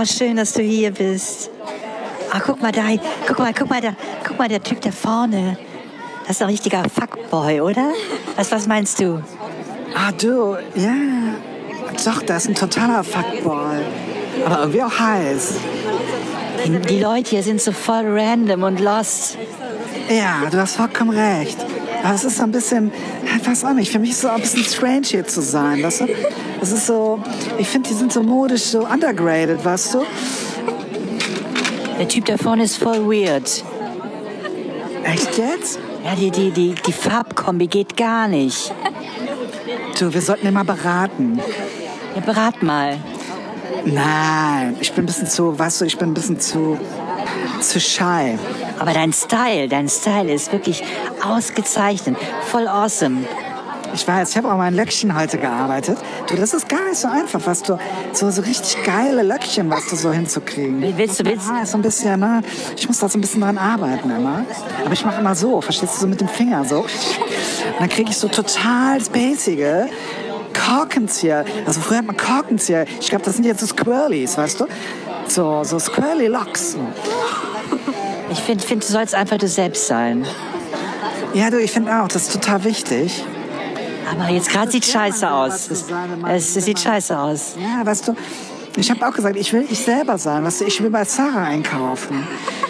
Oh, schön, dass du hier bist. Ah, guck mal da, guck mal, guck mal da, guck mal, der Typ da vorne. Das ist ein richtiger Fuckboy, oder? Was, was meinst du? Ah, du, ja. Doch, das ist ein totaler Fuckboy. Aber irgendwie auch heiß. Die, die Leute hier sind so voll random und lost. Ja, du hast vollkommen recht. Aber es ist so ein bisschen, ich weiß auch nicht, für mich ist es so ein bisschen strange hier zu sein, weißt du? Es ist so, ich finde, die sind so modisch, so undergraded, weißt du? Der Typ da vorne ist voll weird. Echt jetzt? Ja, die, die, die, die Farbkombi geht gar nicht. Du, wir sollten immer beraten. Ja, berat mal. Nein, ich bin ein bisschen zu, weißt du, ich bin ein bisschen zu, zu shy. Aber dein Style, dein Style ist wirklich ausgezeichnet. Voll awesome. Ich weiß, ich habe auch mein Löckchen heute gearbeitet. Du, das ist gar nicht so einfach, was du, so, so richtig geile Löckchen, was du so hinzukriegen. Willst du, willst Ja, ist so ein bisschen, ne? Ich muss da so ein bisschen dran arbeiten immer. Aber ich mache immer so, verstehst du, so mit dem Finger so. Und dann kriege ich so total spacige Korkenzieher. Also früher hat man Korkenzieher. Ich glaube, das sind jetzt so Squirrelies, weißt du? So, so Squirrely Locks. Ich finde, find, du sollst einfach du selbst sein. Ja, du, ich finde auch, das ist total wichtig. Aber jetzt gerade sieht scheiße aus. Es, es, es sieht scheiße aus. Ja, weißt du, ich habe auch gesagt, ich will ich selber sein. Weißt du, ich will bei Sarah einkaufen.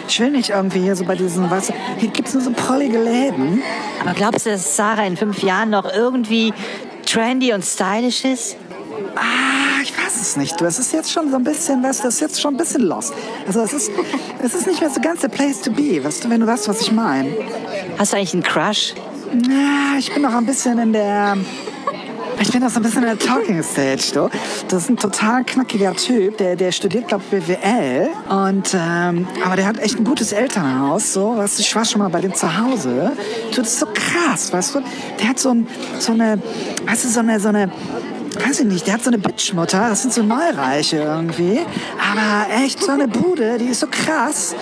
Ich will nicht irgendwie hier so bei diesen, weißt du, hier gibt es nur so prollige Läden. Aber glaubst du, dass Sarah in fünf Jahren noch irgendwie trendy und stylisch ist? Ah, ich weiß es nicht. Du, es ist jetzt schon so ein bisschen, weißt du, das ist jetzt schon ein bisschen lost. Also es ist, es ist nicht mehr so ganz der Place to be, weißt du, wenn du weißt, was ich meine. Hast du eigentlich einen Crush? Ja, ich bin noch ein bisschen in der. Ich bin noch so ein bisschen in der Talking Stage, du. Das ist ein total knackiger Typ, der, der studiert, glaube ich, BWL. Und, ähm, aber der hat echt ein gutes Elternhaus, so. Weißt ich war schon mal bei dem zu Hause. Du, das ist so krass, weißt du. Der hat so, ein, so eine, weißt du, so eine, so eine, weiß ich nicht, der hat so eine Bitchmutter, das sind so Neureiche irgendwie. Aber echt so eine Bude, die ist so krass.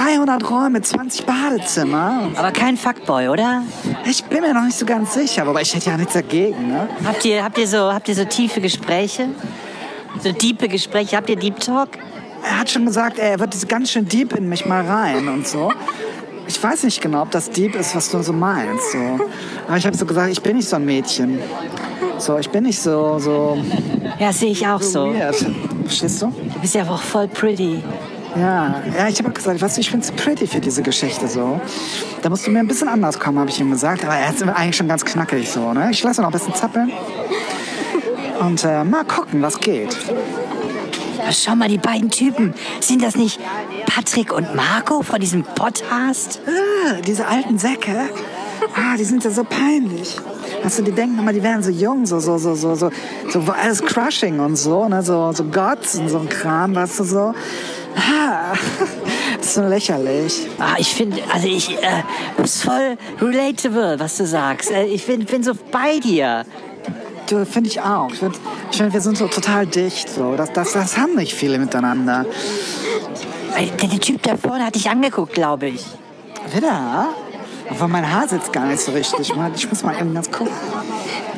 300 Räume, 20 Badezimmer. Aber kein Fuckboy, oder? Ich bin mir noch nicht so ganz sicher, aber ich hätte ja nichts dagegen. Ne? Habt ihr, habt ihr, so, habt ihr so tiefe Gespräche? So diepe Gespräche? Habt ihr Deep Talk? Er hat schon gesagt, er wird ganz schön deep in mich mal rein und so. Ich weiß nicht genau, ob das deep ist, was du so meinst. So. Aber ich habe so gesagt, ich bin nicht so ein Mädchen. So, ich bin nicht so, so Ja, sehe ich auch so. weird. Verstehst du? Du bist ja auch voll pretty. Ja, ja ich habe gesagt, weißt du, ich bin zu pretty für diese Geschichte so. Da musst du mir ein bisschen anders kommen, habe ich ihm gesagt. Aber er ist eigentlich schon ganz knackig so, ne? Ich lasse ihn noch ein bisschen zappeln. Und äh, mal gucken, was geht. Schau mal, die beiden Typen. Sind das nicht Patrick und Marco von diesem Podcast? Ah, diese alten Säcke, ah, die sind ja so peinlich. Weißt du, die denken immer, die wären so jung, so, so, so, so, so, so alles Crushing und so, ne, so, so Gods und so ein Kram, weißt du, so. Ah, das ist so lächerlich. Ah, ich finde, also ich, äh, ist voll relatable, was du sagst. Äh, ich bin, bin so bei dir. Du, finde ich auch. Ich finde, ich find, wir sind so total dicht, so. Das, das, das haben nicht viele miteinander. Äh, Der, der Typ da vorne hat dich angeguckt, glaube ich. Wieder? Aber mein Haar sitzt gar nicht so richtig. Ich muss mal eben ganz gucken.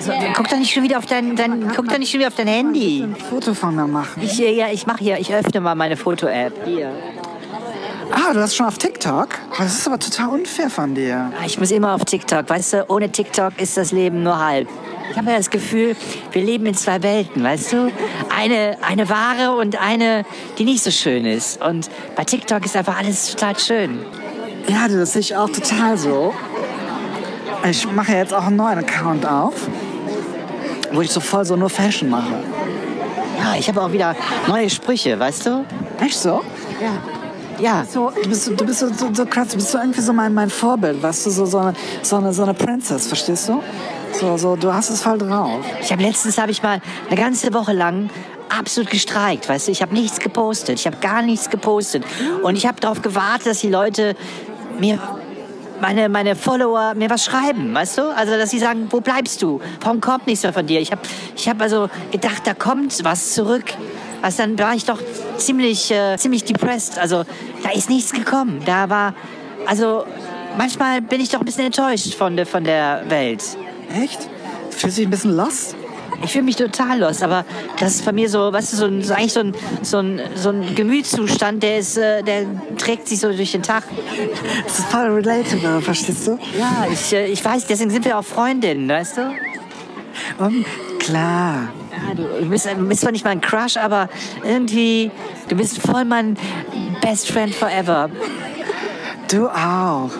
So, guck doch nicht schon wieder auf dein, dein, guck doch nicht schon wieder auf dein Handy. Ein Foto von mir machen. Ich, ja, ich mache hier, ich öffne mal meine Foto-App. Hier. Ah, du hast schon auf TikTok? Das ist aber total unfair von dir. Ah, Ich muss immer auf TikTok. Weißt du, ohne TikTok ist das Leben nur halb. Ich habe ja das Gefühl, wir leben in zwei Welten, weißt du? Eine, eine wahre und eine, die nicht so schön ist. Und bei TikTok ist einfach alles total schön. Ja, das sehe ich auch total so. Ich mache jetzt auch einen neuen Account auf. Wo ich so voll so nur Fashion mache. Ja, ich habe auch wieder neue Sprüche, weißt du? Echt so? Ja. Ja. So, du bist, so- du bist so, so, so krass, du bist so irgendwie so mein, mein Vorbild, weißt du, so, so, eine, so, eine, so eine Princess, verstehst du? So, so, du hast es voll drauf. Ich habe letztens habe ich mal eine ganze Woche lang absolut gestreikt, weißt du? Ich habe nichts gepostet, ich habe gar nichts gepostet und ich habe darauf gewartet, dass die Leute mir meine, meine Follower mir was schreiben, weißt du? Also, dass sie sagen, wo bleibst du? Warum kommt nichts mehr von dir? Ich habe ich hab also gedacht, da kommt was zurück. Also dann war ich doch ziemlich, äh, ziemlich depressed. Also, da ist nichts gekommen. Da war, also, manchmal bin ich doch ein bisschen enttäuscht von, der- von der Welt. Echt? Fühlst du dich ein bisschen lost? Ich fühle mich total los, aber das ist bei mir so, weißt du, so, ein, so eigentlich so ein, so, ein, so ein Gemütszustand, der, ist, äh, der trägt sich so durch den Tag. Das ist voll relatable, verstehst du? Ja, ich, äh, ich weiß, deswegen sind wir auch Freundinnen, weißt du? Und klar. Ja, du, du, bist, du bist zwar nicht mein Crush, aber irgendwie, du bist voll mein Best Friend Forever. Du auch.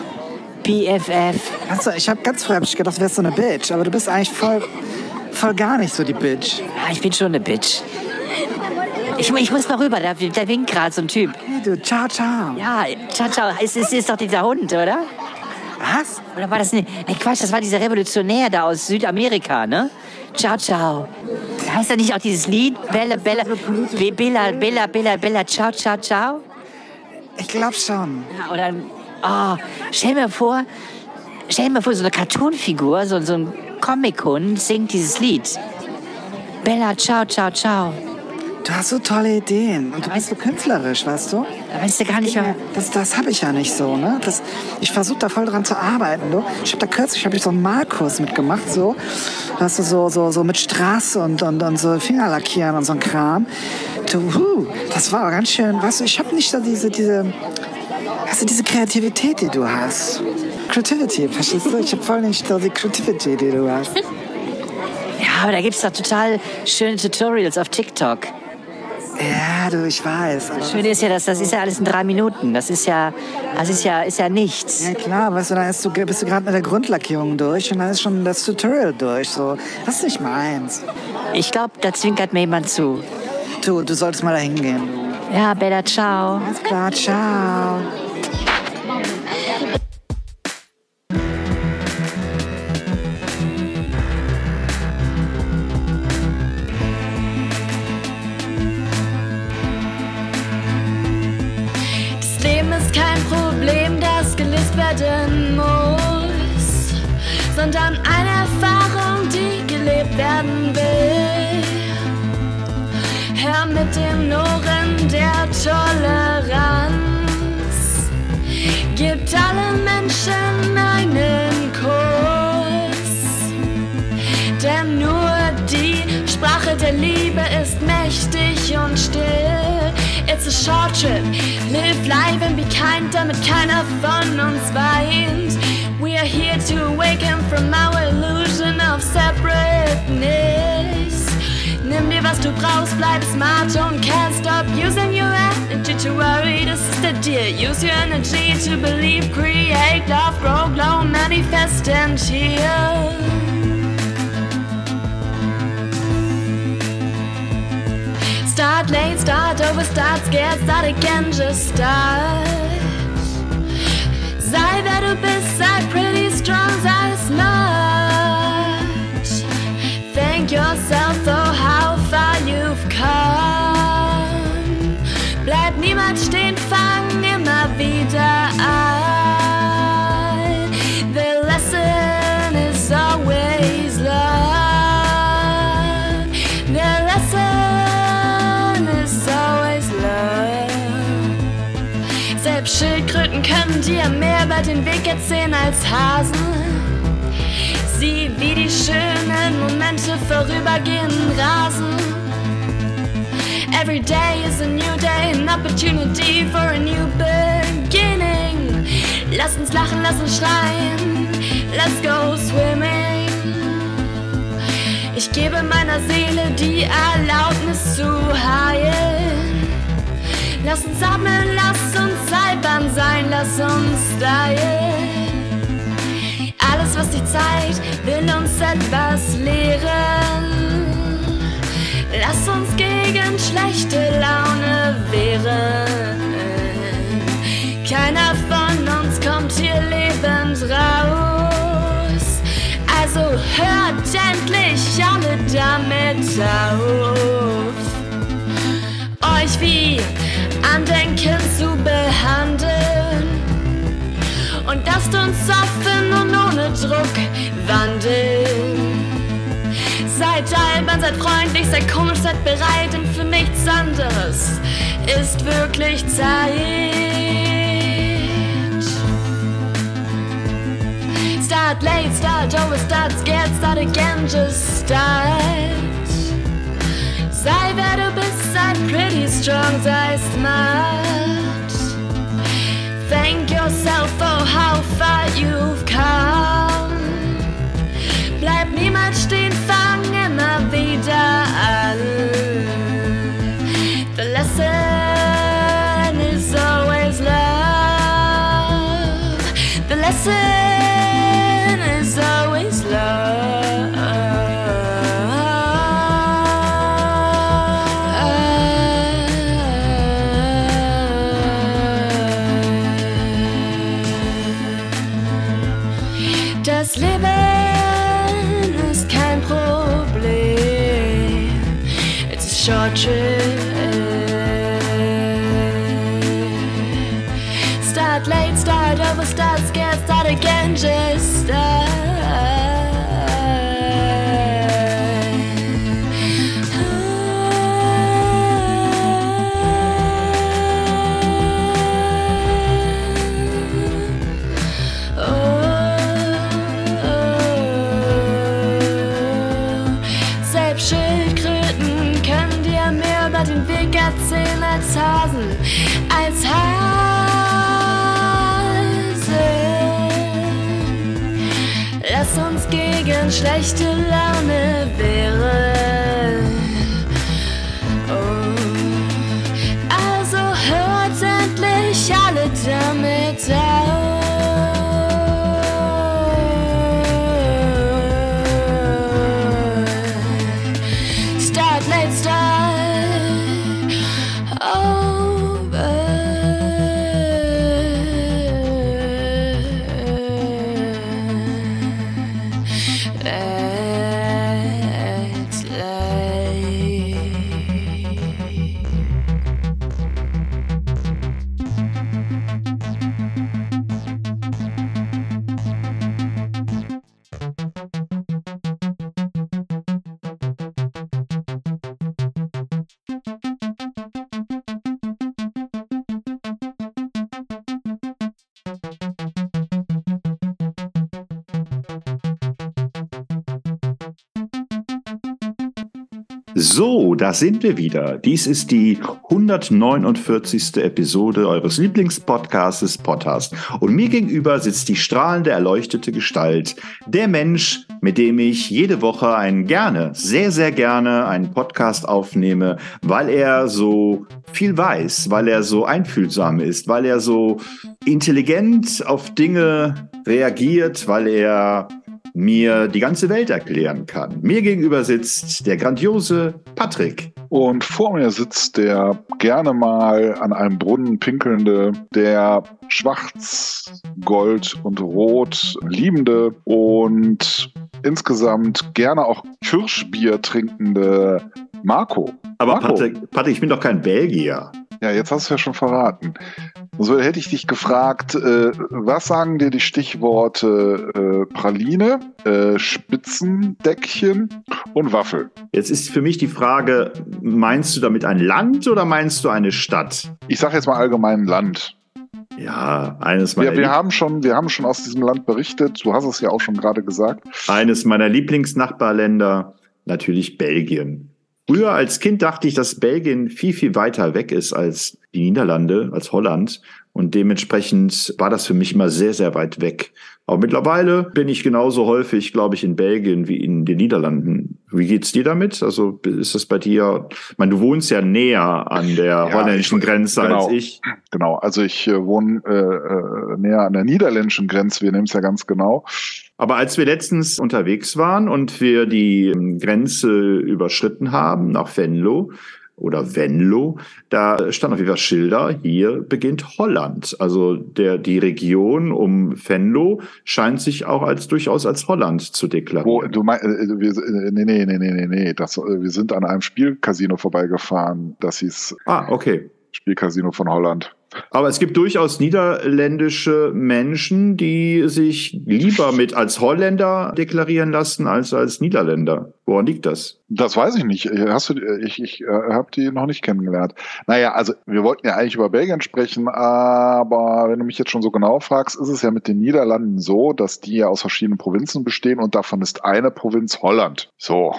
BFF. Also, ich habe ganz früh hab ich gedacht, du wärst so eine Bitch, aber du bist eigentlich voll, voll gar nicht so die Bitch. Ja, ich bin schon eine Bitch. Ich, ich muss mal rüber, da, da winkt gerade so ein Typ. Hey, du, ciao, ciao. Ja, ciao, ciao. Es ist, ist doch dieser Hund, oder? Was? Oder war das ne? Ne, Quatsch, das war dieser Revolutionär da aus Südamerika, ne? Ciao, ciao. Heißt da nicht auch dieses Lied? Bella, Bella, Be- Bella, Bella, Bella, Bella, ciao, ciao, ciao? Ich glaub schon. Ja, oder, oh, stell mir vor, stell mir vor, so eine Cartoonfigur, so, so ein Comic-Hund singt dieses Lied. Bella, ciao, ciao, ciao. Du hast so tolle Ideen und du bist so künstlerisch, weißt du? Da weißt du gar nicht mehr. Das, das habe ich ja nicht so, ne? Das, ich versuche da voll dran zu arbeiten, du. Ich habe da kürzlich hab ich so einen Malkurs mitgemacht, so. Weißt du, so, so, so mit Straße und, und, und so Fingerlackieren und so ein Kram. Du, das war ganz schön, weißt du, ich habe nicht so diese, diese, weißt du, diese Kreativität, die du hast. Creativity, verstehst du? Ich habe voll nicht so die Creativity, die du hast. Ja, aber da gibt's doch total schöne Tutorials auf TikTok. Ja, du, ich weiß. Aber Schön ist ja, dass das ist ja alles in drei Minuten. Das ist ja, das ist ja, ist ja nichts. Ja klar, weißt du, dann ist du, bist du gerade mit der Grundlackierung durch und dann ist schon das Tutorial durch. So, das ist nicht meins. Ich glaube, da zwinkert mir jemand zu. Du, du solltest mal da hingehen. Ja, Bella, ciao. Alles klar, ciao. Sondern eine Erfahrung, die gelebt werden will. Hör mit den Ohren der Toleranz, gibt allen Menschen einen Kuss. Denn nur die Sprache der Liebe ist mächtig und still. It's a short trip, live life and be kind, damit keiner von uns weint. We are here to awaken from our illusion of separateness. Nimm dir was du brauchst, bleib smart und can't stop using your energy to worry. Das ist der Deal. Use your energy to believe, create, love, grow, glow, manifest and heal. Start late, start over, start scared, start again, just start. Sei wer du bist, sei den Weg erzählen als Hasen. Sieh, wie die schönen Momente vorübergehen rasen. Every day is a new day, an opportunity for a new beginning. Lass uns lachen, lass uns schreien, let's go swimming. Ich gebe meiner Seele die Erlaubnis zu heilen. Lass uns atmen, lass uns albern sein, lass uns. Alles alles, was die Zeit will uns etwas lehren. Lass uns gegen schlechte Laune wehren. Keiner von uns kommt hier lebend raus. Also hört endlich alle damit auf. Euch wie Andenken zu Und lasst uns offen und ohne Druck wandeln. Seid albern, seid freundlich, seid komisch, seid bereit, denn für nichts anderes ist wirklich Zeit. Start late, start over, start scared, start again, just start. Sei wer du bist, sei pretty strong, sei smart. Thank yourself for how far you've come. Bleib niemals stehen, fang immer wieder an. Den Weg erzählen als Hasen, als Hasen. Lass uns gegen schlechte Laune wehren. Da sind wir wieder. Dies ist die 149. Episode eures Lieblingspodcastes Podcast. Und mir gegenüber sitzt die strahlende, erleuchtete Gestalt, der Mensch, mit dem ich jede Woche einen gerne, sehr, sehr gerne einen Podcast aufnehme, weil er so viel weiß, weil er so einfühlsam ist, weil er so intelligent auf Dinge reagiert, weil er mir die ganze Welt erklären kann. Mir gegenüber sitzt der grandiose Patrick. Und vor mir sitzt der gerne mal an einem Brunnen pinkelnde, der schwarz, gold und rot liebende und insgesamt gerne auch Kirschbier trinkende Marco. Aber Marco. Patrick, Patrick, ich bin doch kein Belgier. Ja, jetzt hast du ja schon verraten. So hätte ich dich gefragt, äh, was sagen dir die Stichworte äh, Praline, äh, Spitzendeckchen und Waffel? Jetzt ist für mich die Frage, meinst du damit ein Land oder meinst du eine Stadt? Ich sage jetzt mal allgemein Land. Ja, eines meiner, Wir, wir, Lieb- haben schon, wir haben schon aus diesem Land berichtet. Du hast es ja auch schon gerade gesagt. eines meiner Lieblingsnachbarländer, natürlich Belgien. Früher als Kind dachte ich, dass Belgien viel, viel weiter weg ist als die Niederlande, als Holland. Und dementsprechend war das für mich immer sehr, sehr weit weg. Aber mittlerweile bin ich genauso häufig, glaube ich, in Belgien wie in den Niederlanden. Wie geht's dir damit? Also ist das bei dir, ich meine, du wohnst ja näher an der Ja, holländischen ich- Grenze genau. als ich. Genau, also ich äh, wohne äh, äh, näher an der niederländischen Grenze, wir nehmen es ja ganz genau. Aber als wir letztens unterwegs waren und wir die ähm, Grenze überschritten haben nach Venlo, oder Venlo, da stand auf jeden Fall Schilder, hier beginnt Holland. Also der, die Region um Venlo scheint sich auch als durchaus als Holland zu deklarieren. Wo, du meinst, äh, wir, äh, nee, nee, nee, nee, nee, das, äh, wir sind an einem Spielcasino vorbeigefahren, das hieß ah, okay. Spielcasino von Holland. Aber es gibt durchaus niederländische Menschen, die sich lieber mit als Holländer deklarieren lassen als als Niederländer. Woran liegt das? Das weiß ich nicht. Hast du, ich ich äh, habe die noch nicht kennengelernt. Naja, also wir wollten ja eigentlich über Belgien sprechen, aber wenn du mich jetzt schon so genau fragst, ist es ja mit den Niederlanden so, dass die ja aus verschiedenen Provinzen bestehen und davon ist eine Provinz Holland. So.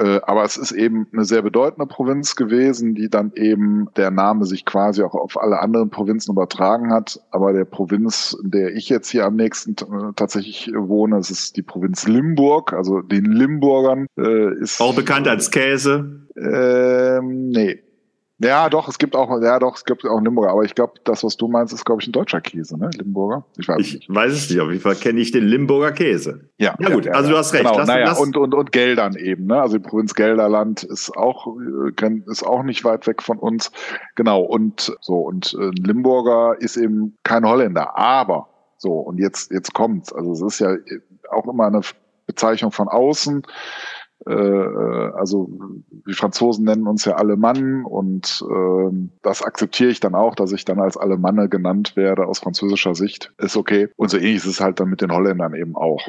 Äh, aber es ist eben eine sehr bedeutende Provinz gewesen, die dann eben der Name sich quasi auch auf alle anderen Provinzen übertragen hat. Aber der Provinz, in der ich jetzt hier am nächsten äh, tatsächlich wohne, es ist die Provinz Limburg, also den Limburgern äh, ist. Auch bekannt als Käse? Ähm, nee. Ja, doch, es gibt auch, ja, doch, es gibt auch Limburger, aber ich glaube, das, was du meinst, ist, glaube ich, ein deutscher Käse, ne? Limburger? Ich weiß, ich nicht. weiß es nicht, auf jeden Fall kenne ich den Limburger Käse. Ja. Ja, gut, ja, also du hast recht. Genau, lass, naja, lass, und, und, und Geldern eben, ne? Also die Provinz Gelderland ist auch, äh, ist auch nicht weit weg von uns. Genau, und so, und äh, Limburger ist eben kein Holländer, aber so, und jetzt, jetzt kommt's. Also es ist ja auch immer eine Bezeichnung von außen. Äh, äh, also die Franzosen nennen uns ja Alemann und äh, das akzeptiere ich dann auch, dass ich dann als Alemanne genannt werde aus französischer Sicht. Ist okay. Und so ähnlich ist es halt dann mit den Holländern eben auch.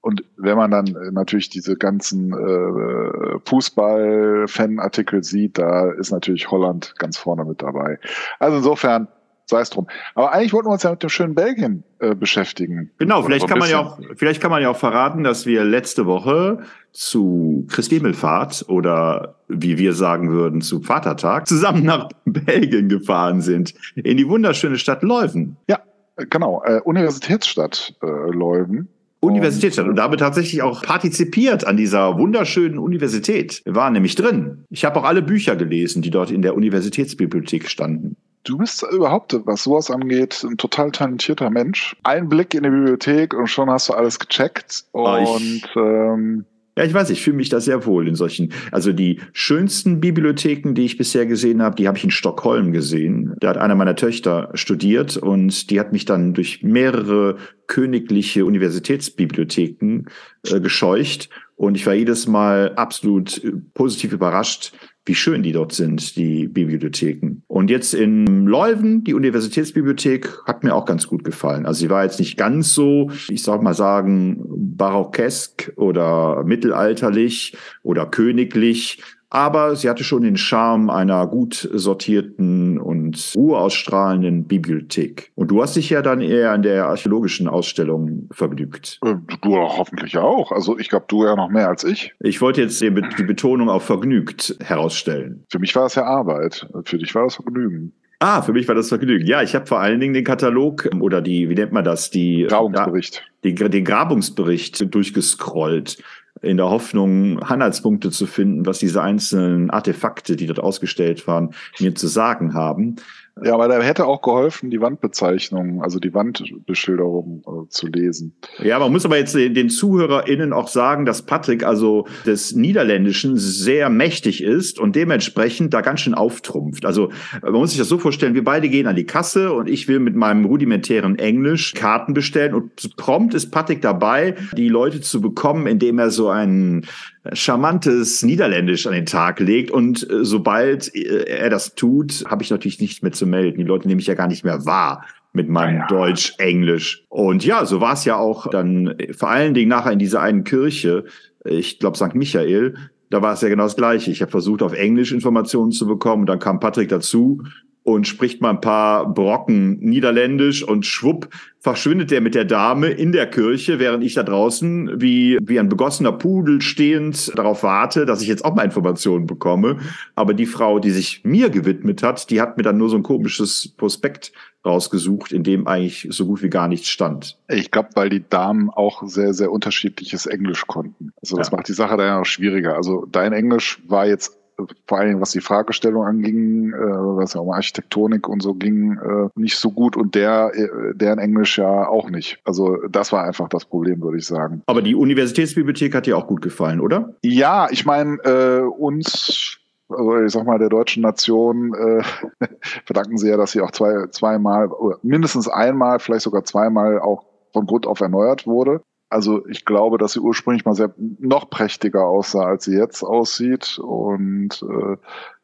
Und wenn man dann natürlich diese ganzen äh, Fußball-Fan-Artikel sieht, da ist natürlich Holland ganz vorne mit dabei. Also insofern sei es drum. Aber eigentlich wollten wir uns ja mit dem schönen Belgien äh, beschäftigen. Genau, vielleicht kann man ja auch, vielleicht kann man ja auch verraten, dass wir letzte Woche zu Christi Himmelfahrt oder wie wir sagen würden zu Vatertag zusammen nach Belgien gefahren sind in die wunderschöne Stadt Leuven. Ja, genau, äh, Universitätsstadt äh, Leuven. Universitätsstadt und, und damit tatsächlich auch partizipiert an dieser wunderschönen Universität. Wir waren nämlich drin. Ich habe auch alle Bücher gelesen, die dort in der Universitätsbibliothek standen. Du bist überhaupt, was sowas angeht, ein total talentierter Mensch. Ein Blick in die Bibliothek und schon hast du alles gecheckt. Ah, und ähm, ja, ich weiß, ich fühle mich da sehr wohl in solchen. Also die schönsten Bibliotheken, die ich bisher gesehen habe, die habe ich in Stockholm gesehen. Da hat einer meiner Töchter studiert und die hat mich dann durch mehrere königliche Universitätsbibliotheken äh, gescheucht. Und ich war jedes Mal absolut äh, positiv überrascht, wie schön die dort sind, die Bibliotheken. Und jetzt in Leuven, die Universitätsbibliothek, hat mir auch ganz gut gefallen. Also sie war jetzt nicht ganz so, ich sag mal sagen, barockesk oder mittelalterlich oder königlich, aber sie hatte schon den Charme einer gut sortierten und ruheausstrahlenden Bibliothek. Und du hast dich ja dann eher an der archäologischen Ausstellung vergnügt. Äh, du hoffentlich auch. Also ich glaube, du ja noch mehr als ich. Ich wollte jetzt die Betonung auf vergnügt herausstellen. Für mich war es ja Arbeit. Für dich war das Vergnügen. Ah, für mich war das Vergnügen. Ja, ich habe vor allen Dingen den Katalog ähm, oder die, wie nennt man das, die Grabungsbericht. Die, den Grabungsbericht durchgescrollt in der Hoffnung, Anhaltspunkte zu finden, was diese einzelnen Artefakte, die dort ausgestellt waren, mir zu sagen haben. Ja, aber da hätte auch geholfen, die Wandbezeichnung, also die Wandbeschilderung äh, zu lesen. Ja, man muss aber jetzt den ZuhörerInnen auch sagen, dass Patrick also des Niederländischen sehr mächtig ist und dementsprechend da ganz schön auftrumpft. Also man muss sich das so vorstellen, wir beide gehen an die Kasse und ich will mit meinem rudimentären Englisch Karten bestellen und prompt ist Patrick dabei, die Leute zu bekommen, indem er so einen charmantes Niederländisch an den Tag legt. Und äh, sobald äh, er das tut, habe ich natürlich nichts mehr zu melden. Die Leute nehme ich ja gar nicht mehr wahr mit meinem ja. Deutsch, Englisch. Und ja, so war es ja auch dann vor allen Dingen nachher in dieser einen Kirche, ich glaube St. Michael, da war es ja genau das Gleiche. Ich habe versucht, auf Englisch Informationen zu bekommen. Und dann kam Patrick dazu und spricht mal ein paar Brocken Niederländisch und schwupp verschwindet er mit der Dame in der Kirche, während ich da draußen wie, wie ein begossener Pudel stehend darauf warte, dass ich jetzt auch mal Informationen bekomme. Aber die Frau, die sich mir gewidmet hat, die hat mir dann nur so ein komisches Prospekt rausgesucht, in dem eigentlich so gut wie gar nichts stand. Ich glaube, weil die Damen auch sehr, sehr unterschiedliches Englisch konnten. Also das ja. macht die Sache dann ja noch schwieriger. Also dein Englisch war jetzt vor allem was die Fragestellung anging, äh, was ja um Architektonik und so ging, äh, nicht so gut und der, äh, der in Englisch ja auch nicht. Also das war einfach das Problem, würde ich sagen. Aber die Universitätsbibliothek hat dir auch gut gefallen, oder? Ja, ich meine, äh, uns also ich sag mal, der deutschen Nation äh, verdanken sie ja, dass sie auch zwei, zweimal, mindestens einmal, vielleicht sogar zweimal auch von Grund auf erneuert wurde. Also ich glaube, dass sie ursprünglich mal sehr noch prächtiger aussah, als sie jetzt aussieht. Und äh,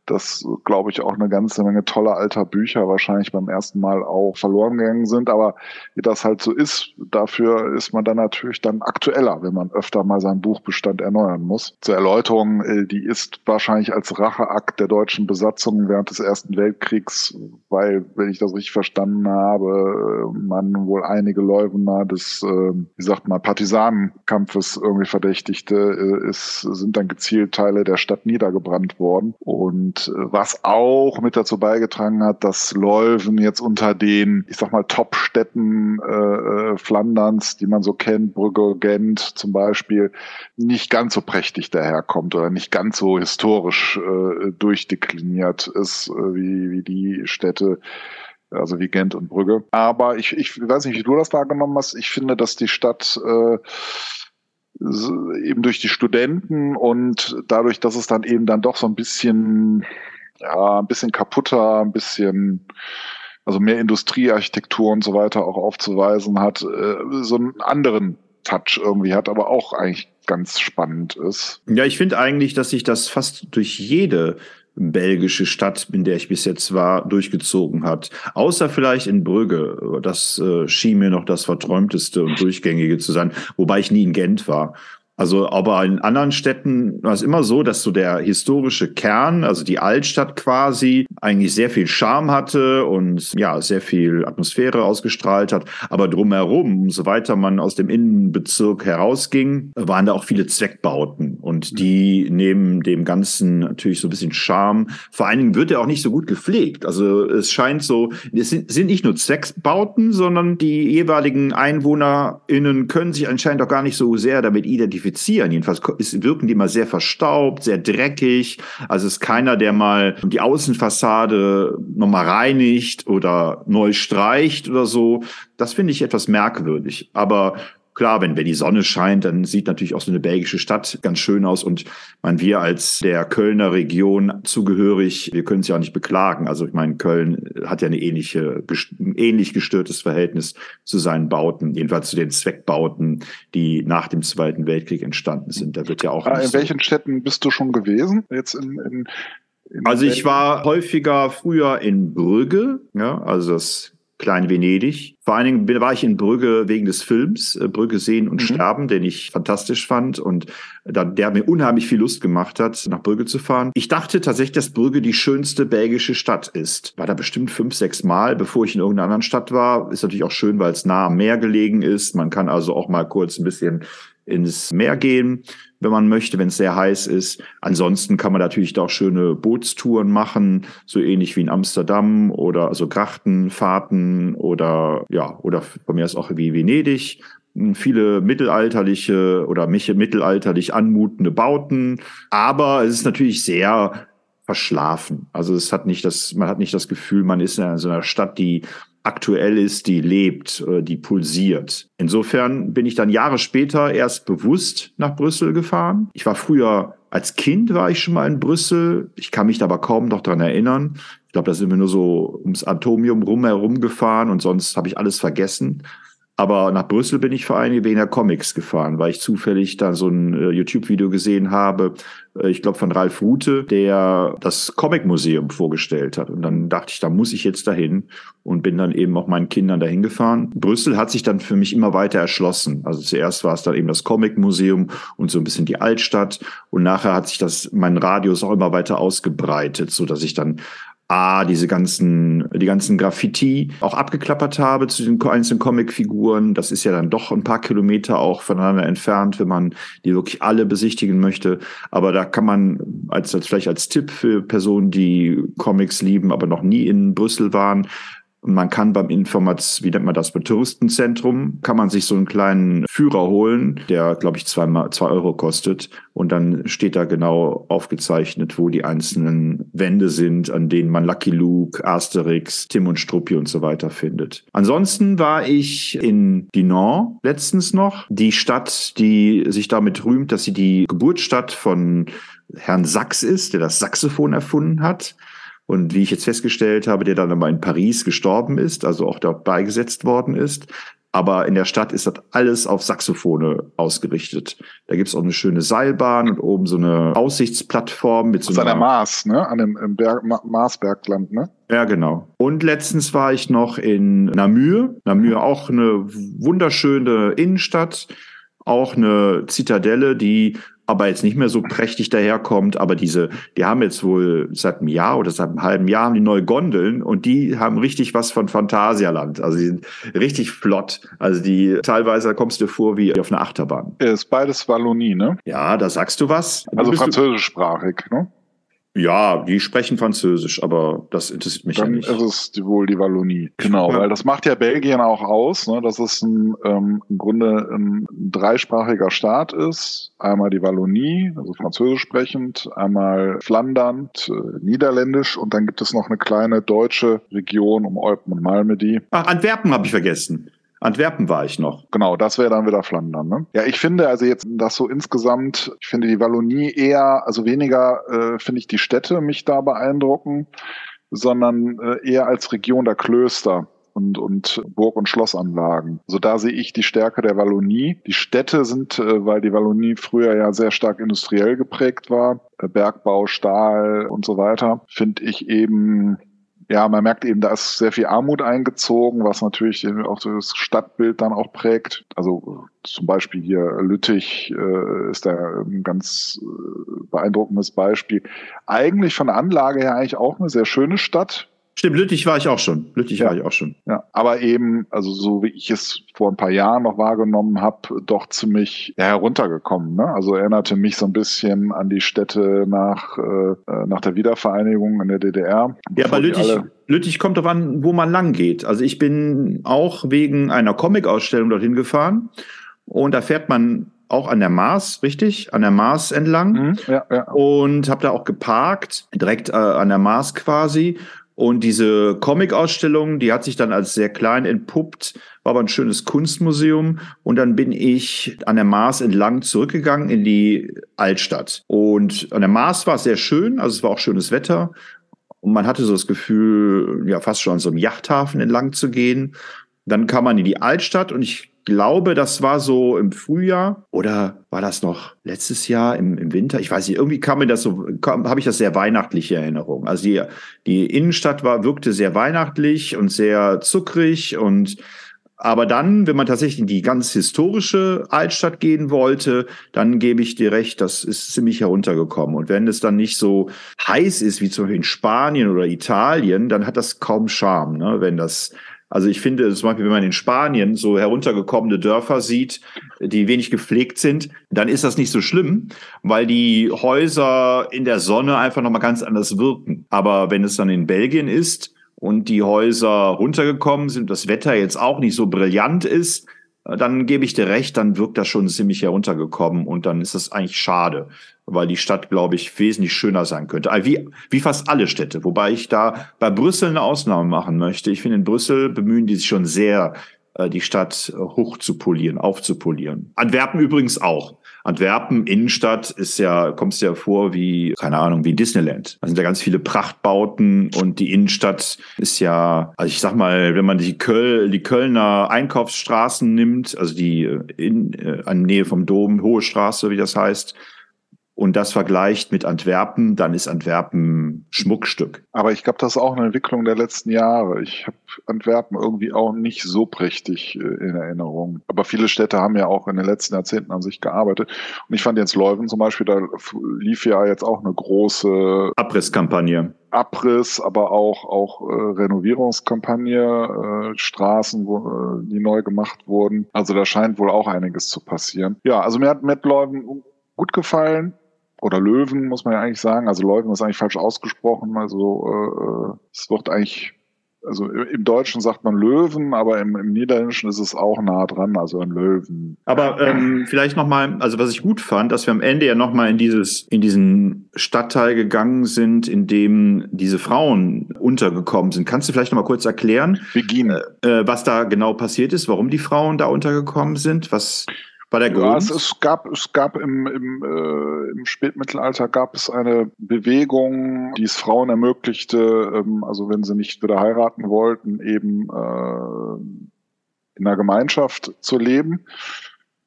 dass, glaube ich, auch eine ganze Menge toller alter Bücher wahrscheinlich beim ersten Mal auch verloren gegangen sind. Aber wie das halt so ist, dafür ist man dann natürlich dann aktueller, wenn man öfter mal seinen Buchbestand erneuern muss. Zur Erläuterung, äh, die ist wahrscheinlich als Racheakt der deutschen Besatzung während des Ersten Weltkriegs, weil, wenn ich das richtig verstanden habe, man wohl einige Leuwener des, äh, wie sagt man, Partisanenkampfes irgendwie verdächtigte, äh, ist, sind dann gezielt Teile der Stadt niedergebrannt worden. Und und äh, was auch mit dazu beigetragen hat, dass Leuven jetzt unter den, ich sag mal, Top-Städten äh, äh, Flanderns, die man so kennt, Brügge, Gent zum Beispiel, nicht ganz so prächtig daherkommt oder nicht ganz so historisch äh, durchdekliniert ist äh, wie, wie die Städte, also wie Gent und Brügge. Aber ich, ich weiß nicht, wie du das wahrgenommen hast. Ich finde, dass die Stadt äh, eben durch die Studenten und dadurch, dass es dann eben dann doch so ein bisschen, ja, ein bisschen kaputter, ein bisschen, also mehr Industriearchitektur und so weiter auch aufzuweisen hat, äh, so einen anderen Touch irgendwie hat, aber auch eigentlich ganz spannend ist. Ja, ich finde eigentlich, dass sich das fast durch jede belgische Stadt, in der ich bis jetzt war, durchgezogen hat. Außer vielleicht in Brügge. Das äh, schien mir noch das verträumteste und durchgängige zu sein, wobei ich nie in Gent war. Also, aber in anderen Städten war es immer so, dass so der historische Kern, also die Altstadt quasi, eigentlich sehr viel Charme hatte und ja, sehr viel Atmosphäre ausgestrahlt hat. Aber drumherum, umso weiter man aus dem Innenbezirk herausging, waren da auch viele Zweckbauten und die nehmen dem Ganzen natürlich so ein bisschen Charme. Vor allen Dingen wird er auch nicht so gut gepflegt. Also es scheint so, es sind, sind nicht nur Zweckbauten, sondern die jeweiligen EinwohnerInnen können sich anscheinend auch gar nicht so sehr damit identifizieren identifizieren. Jedenfalls wirken die immer sehr verstaubt, sehr dreckig. Also ist keiner, der mal die Außenfassade nochmal reinigt oder neu streicht oder so. Das finde ich etwas merkwürdig. Aber Klar, wenn, wenn die Sonne scheint, dann sieht natürlich auch so eine belgische Stadt ganz schön aus. Und man, wir als der Kölner Region zugehörig, wir können es ja auch nicht beklagen. Also ich meine, Köln hat ja eine ähnliche, ein ähnlich gestörtes Verhältnis zu seinen Bauten, jedenfalls zu den Zweckbauten, die nach dem Zweiten Weltkrieg entstanden sind. Da wird ja auch. Ah, in welchen so Städten bist du schon gewesen? Jetzt in, in also ich war häufiger früher in Brügge, ja, also das Klein Venedig. Vor allen Dingen war ich in Brügge wegen des Films äh, Brügge sehen und mhm. sterben, den ich fantastisch fand und der mir unheimlich viel Lust gemacht hat, nach Brügge zu fahren. Ich dachte tatsächlich, dass Brügge die schönste belgische Stadt ist. War da bestimmt fünf, sechs Mal, bevor ich in irgendeiner anderen Stadt war. Ist natürlich auch schön, weil es nah am Meer gelegen ist. Man kann also auch mal kurz ein bisschen ins Meer gehen, wenn man möchte, wenn es sehr heiß ist. Ansonsten kann man natürlich da auch schöne Bootstouren machen, so ähnlich wie in Amsterdam oder also Grachtenfahrten oder ja, oder von mir ist auch wie Venedig. Viele mittelalterliche oder mittelalterlich anmutende Bauten, aber es ist natürlich sehr verschlafen. Also es hat nicht das, man hat nicht das Gefühl, man ist in so einer Stadt, die aktuell ist, die lebt, äh, die pulsiert. Insofern bin ich dann Jahre später erst bewusst nach Brüssel gefahren. Ich war früher als Kind war ich schon mal in Brüssel. Ich kann mich da aber kaum noch dran erinnern. Ich glaube, da sind wir nur so ums Atomium rumherum gefahren und sonst habe ich alles vergessen. Aber nach Brüssel bin ich vor allem wegen der Comics gefahren, weil ich zufällig da so ein äh, YouTube-Video gesehen habe, ich glaube von Ralf Rute, der das Comic-Museum vorgestellt hat. Und dann dachte ich, da muss ich jetzt dahin und bin dann eben auch meinen Kindern dahin gefahren. Brüssel hat sich dann für mich immer weiter erschlossen. Also zuerst war es dann eben das Comic-Museum und so ein bisschen die Altstadt. Und nachher hat sich das, mein Radius auch immer weiter ausgebreitet, so dass ich dann A, diese ganzen, die ganzen Graffiti auch abgeklappert habe zu den einzelnen Comicfiguren. Das ist ja dann doch ein paar Kilometer auch voneinander entfernt, wenn man die wirklich alle besichtigen möchte. Aber da kann man als, als vielleicht als Tipp für Personen, die Comics lieben, aber noch nie in Brüssel waren, Und man kann beim Informats, wie nennt man das, beim Touristenzentrum, kann man sich so einen kleinen Führer holen, der, glaube ich, zwei, zwei Euro kostet. Und dann steht da genau aufgezeichnet, wo die einzelnen Wände sind, an denen man Lucky Luke, Asterix, Tim und Struppi und so weiter findet. Ansonsten war ich in Dinan letztens noch, die Stadt, die sich damit rühmt, dass sie die Geburtsstadt von Herrn Sachs ist, der das Saxophon erfunden hat und wie ich jetzt festgestellt habe, der dann aber in Paris gestorben ist, also auch dort beigesetzt worden ist. Aber in der Stadt ist das alles auf Saxophone ausgerichtet. Da gibt's auch eine schöne Seilbahn und oben so eine Aussichtsplattform mit so einer der Mars, ne? An dem im Berg, Ma Marsbergland, ne? Ja, genau. Und letztens war ich noch in Namur. Namur auch eine wunderschöne Innenstadt, auch eine Zitadelle, die aber jetzt nicht mehr so prächtig daherkommt. Aber diese, die haben jetzt wohl seit einem Jahr oder seit einem halben Jahr haben die neue Gondeln und die haben richtig was von Phantasialand. Also die sind richtig flott. Also die teilweise kommst du vor wie auf einer Achterbahn. Ist beides Wallonie, ne? Ja, da sagst du was. Also französischsprachig, ne? Ja, die sprechen Französisch, aber das interessiert mich ja Dann nicht. ist es die, wohl die Wallonie. Genau, Ja. weil das macht ja Belgien auch aus, ne? dass es ein, ähm, im Grunde ein dreisprachiger Staat ist. Einmal die Wallonie, also französisch sprechend, einmal Flandern, äh, niederländisch und dann gibt es noch eine kleine deutsche Region um Eupen und Malmedy. Ach, Antwerpen habe ich vergessen. Antwerpen war ich noch. Genau, das wäre dann wieder Flandern. Ne? Ja, ich finde also jetzt das so insgesamt, ich finde die Wallonie eher, also weniger äh, finde ich die Städte mich da beeindrucken, sondern äh, eher als Region der Klöster und, und Burg- und Schlossanlagen. Also da sehe ich die Stärke der Wallonie. Die Städte sind, äh, weil die Wallonie früher ja sehr stark industriell geprägt war, äh, Bergbau, Stahl und so weiter, finde ich eben ja, man merkt eben, da ist sehr viel Armut eingezogen, was natürlich auch das Stadtbild dann auch prägt. Also äh, zum Beispiel hier Lüttich äh, ist da ein ganz äh, beeindruckendes Beispiel. Eigentlich von Anlage her eigentlich auch eine sehr schöne Stadt. Stimmt, Lüttich war ich auch schon. Lüttich Ja. war ich auch schon. Ja, aber eben, also so wie ich es vor ein paar Jahren noch wahrgenommen habe, doch ziemlich ja, heruntergekommen. Ne? Also erinnerte mich so ein bisschen an die Städte nach, äh, nach der Wiedervereinigung in der DDR. Ja, aber Lüttich, Lüttich kommt doch an, wo man lang geht. Also ich bin auch wegen einer Comic-Ausstellung dorthin gefahren und da fährt man auch an der Mars, richtig? An der Mars entlang Mhm, ja, ja. und habe da auch geparkt, direkt äh, an der Mars quasi. Und diese Comic-Ausstellung, die hat sich dann als sehr klein entpuppt, war aber ein schönes Kunstmuseum. Und dann bin ich an der Mars entlang zurückgegangen in die Altstadt. Und an der Mars war es sehr schön, also es war auch schönes Wetter. Und man hatte so das Gefühl, ja, fast schon an so einem Yachthafen entlang zu gehen. Dann kam man in die Altstadt und ich glaube, das war so im Frühjahr oder war das noch letztes Jahr im, im Winter? Ich weiß nicht, irgendwie kam mir das so, habe ich das sehr weihnachtliche Erinnerung. Also die, die Innenstadt war, wirkte sehr weihnachtlich und sehr zuckrig und aber dann, wenn man tatsächlich in die ganz historische Altstadt gehen wollte, dann gebe ich dir recht, das ist ziemlich heruntergekommen. Und wenn es dann nicht so heiß ist wie zum Beispiel in Spanien oder Italien, dann hat das kaum Charme, ne? wenn das also ich finde, zum Beispiel, wenn man in Spanien so heruntergekommene Dörfer sieht, die wenig gepflegt sind, dann ist das nicht so schlimm, weil die Häuser in der Sonne einfach nochmal ganz anders wirken. Aber wenn es dann in Belgien ist und die Häuser runtergekommen sind, das Wetter jetzt auch nicht so brillant ist, dann gebe ich dir recht, dann wirkt das schon ziemlich heruntergekommen und dann ist das eigentlich schade, weil die Stadt, glaube ich, wesentlich schöner sein könnte. Also Wie, wie fast alle Städte, wobei ich da bei Brüssel eine Ausnahme machen möchte. Ich finde, in Brüssel bemühen die sich schon sehr, äh, die Stadt äh, hoch zu polieren, aufzupolieren. Antwerpen übrigens auch. Antwerpen, Innenstadt, ist ja, kommst ja vor wie, keine Ahnung, wie Disneyland. Da sind ja ganz viele Prachtbauten und die Innenstadt ist ja, also ich sag mal, wenn man die, Köl, die Kölner Einkaufsstraßen nimmt, also die äh, in, äh, an Nähe vom Dom, Hohe Straße, wie das heißt, und das vergleicht mit Antwerpen, dann ist Antwerpen Schmuckstück. Aber ich glaube, das ist auch eine Entwicklung der letzten Jahre. Ich habe Antwerpen irgendwie auch nicht so prächtig äh, in Erinnerung. Aber viele Städte haben ja auch in den letzten Jahrzehnten an sich gearbeitet. Und ich fand jetzt Leuven zum Beispiel, da lief ja jetzt auch eine große Abrisskampagne. Abriss, aber auch auch äh, Renovierungskampagne, äh, Straßen, wo, äh, die neu gemacht wurden. Also da scheint wohl auch einiges zu passieren. Ja, also mir hat Matt Leuven gut gefallen. Oder Löwen, muss man ja eigentlich sagen. Also Leuven ist eigentlich falsch ausgesprochen. Also äh, äh, es wird eigentlich also im Deutschen sagt man Löwen, aber im, im Niederländischen ist es auch nah dran, also ein Löwen. Aber ähm, vielleicht nochmal, also was ich gut fand, dass wir am Ende ja nochmal in dieses, in diesen Stadtteil gegangen sind, in dem diese Frauen untergekommen sind. Kannst du vielleicht nochmal kurz erklären, Begin. äh, was da genau passiert ist, warum die Frauen da untergekommen sind? Was war der Grund? Ja, es, es gab, es gab im, im, äh, im Spätmittelalter gab es eine Bewegung, die es Frauen ermöglichte, ähm, also wenn sie nicht wieder heiraten wollten, eben äh, in einer Gemeinschaft zu leben.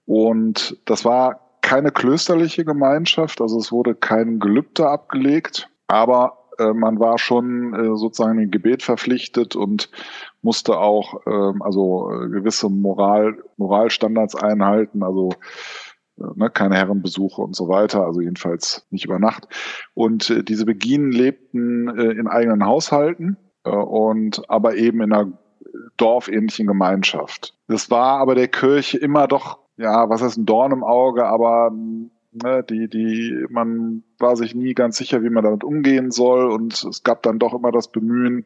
Und das war keine klösterliche Gemeinschaft, also es wurde kein Gelübde abgelegt, aber äh, man war schon äh, sozusagen im Gebet verpflichtet und musste auch ähm, also äh, gewisse Moral, Moralstandards einhalten, also äh, ne, keine Herrenbesuche und so weiter, also jedenfalls nicht über Nacht. Und äh, diese Beginen lebten in eigenen Haushalten und aber eben in einer dorfähnlichen Gemeinschaft. Das war aber der Kirche immer doch, ja, was heißt ein Dorn im Auge, aber ne, die, die, man war sich nie ganz sicher, wie man damit umgehen soll und es gab dann doch immer das Bemühen,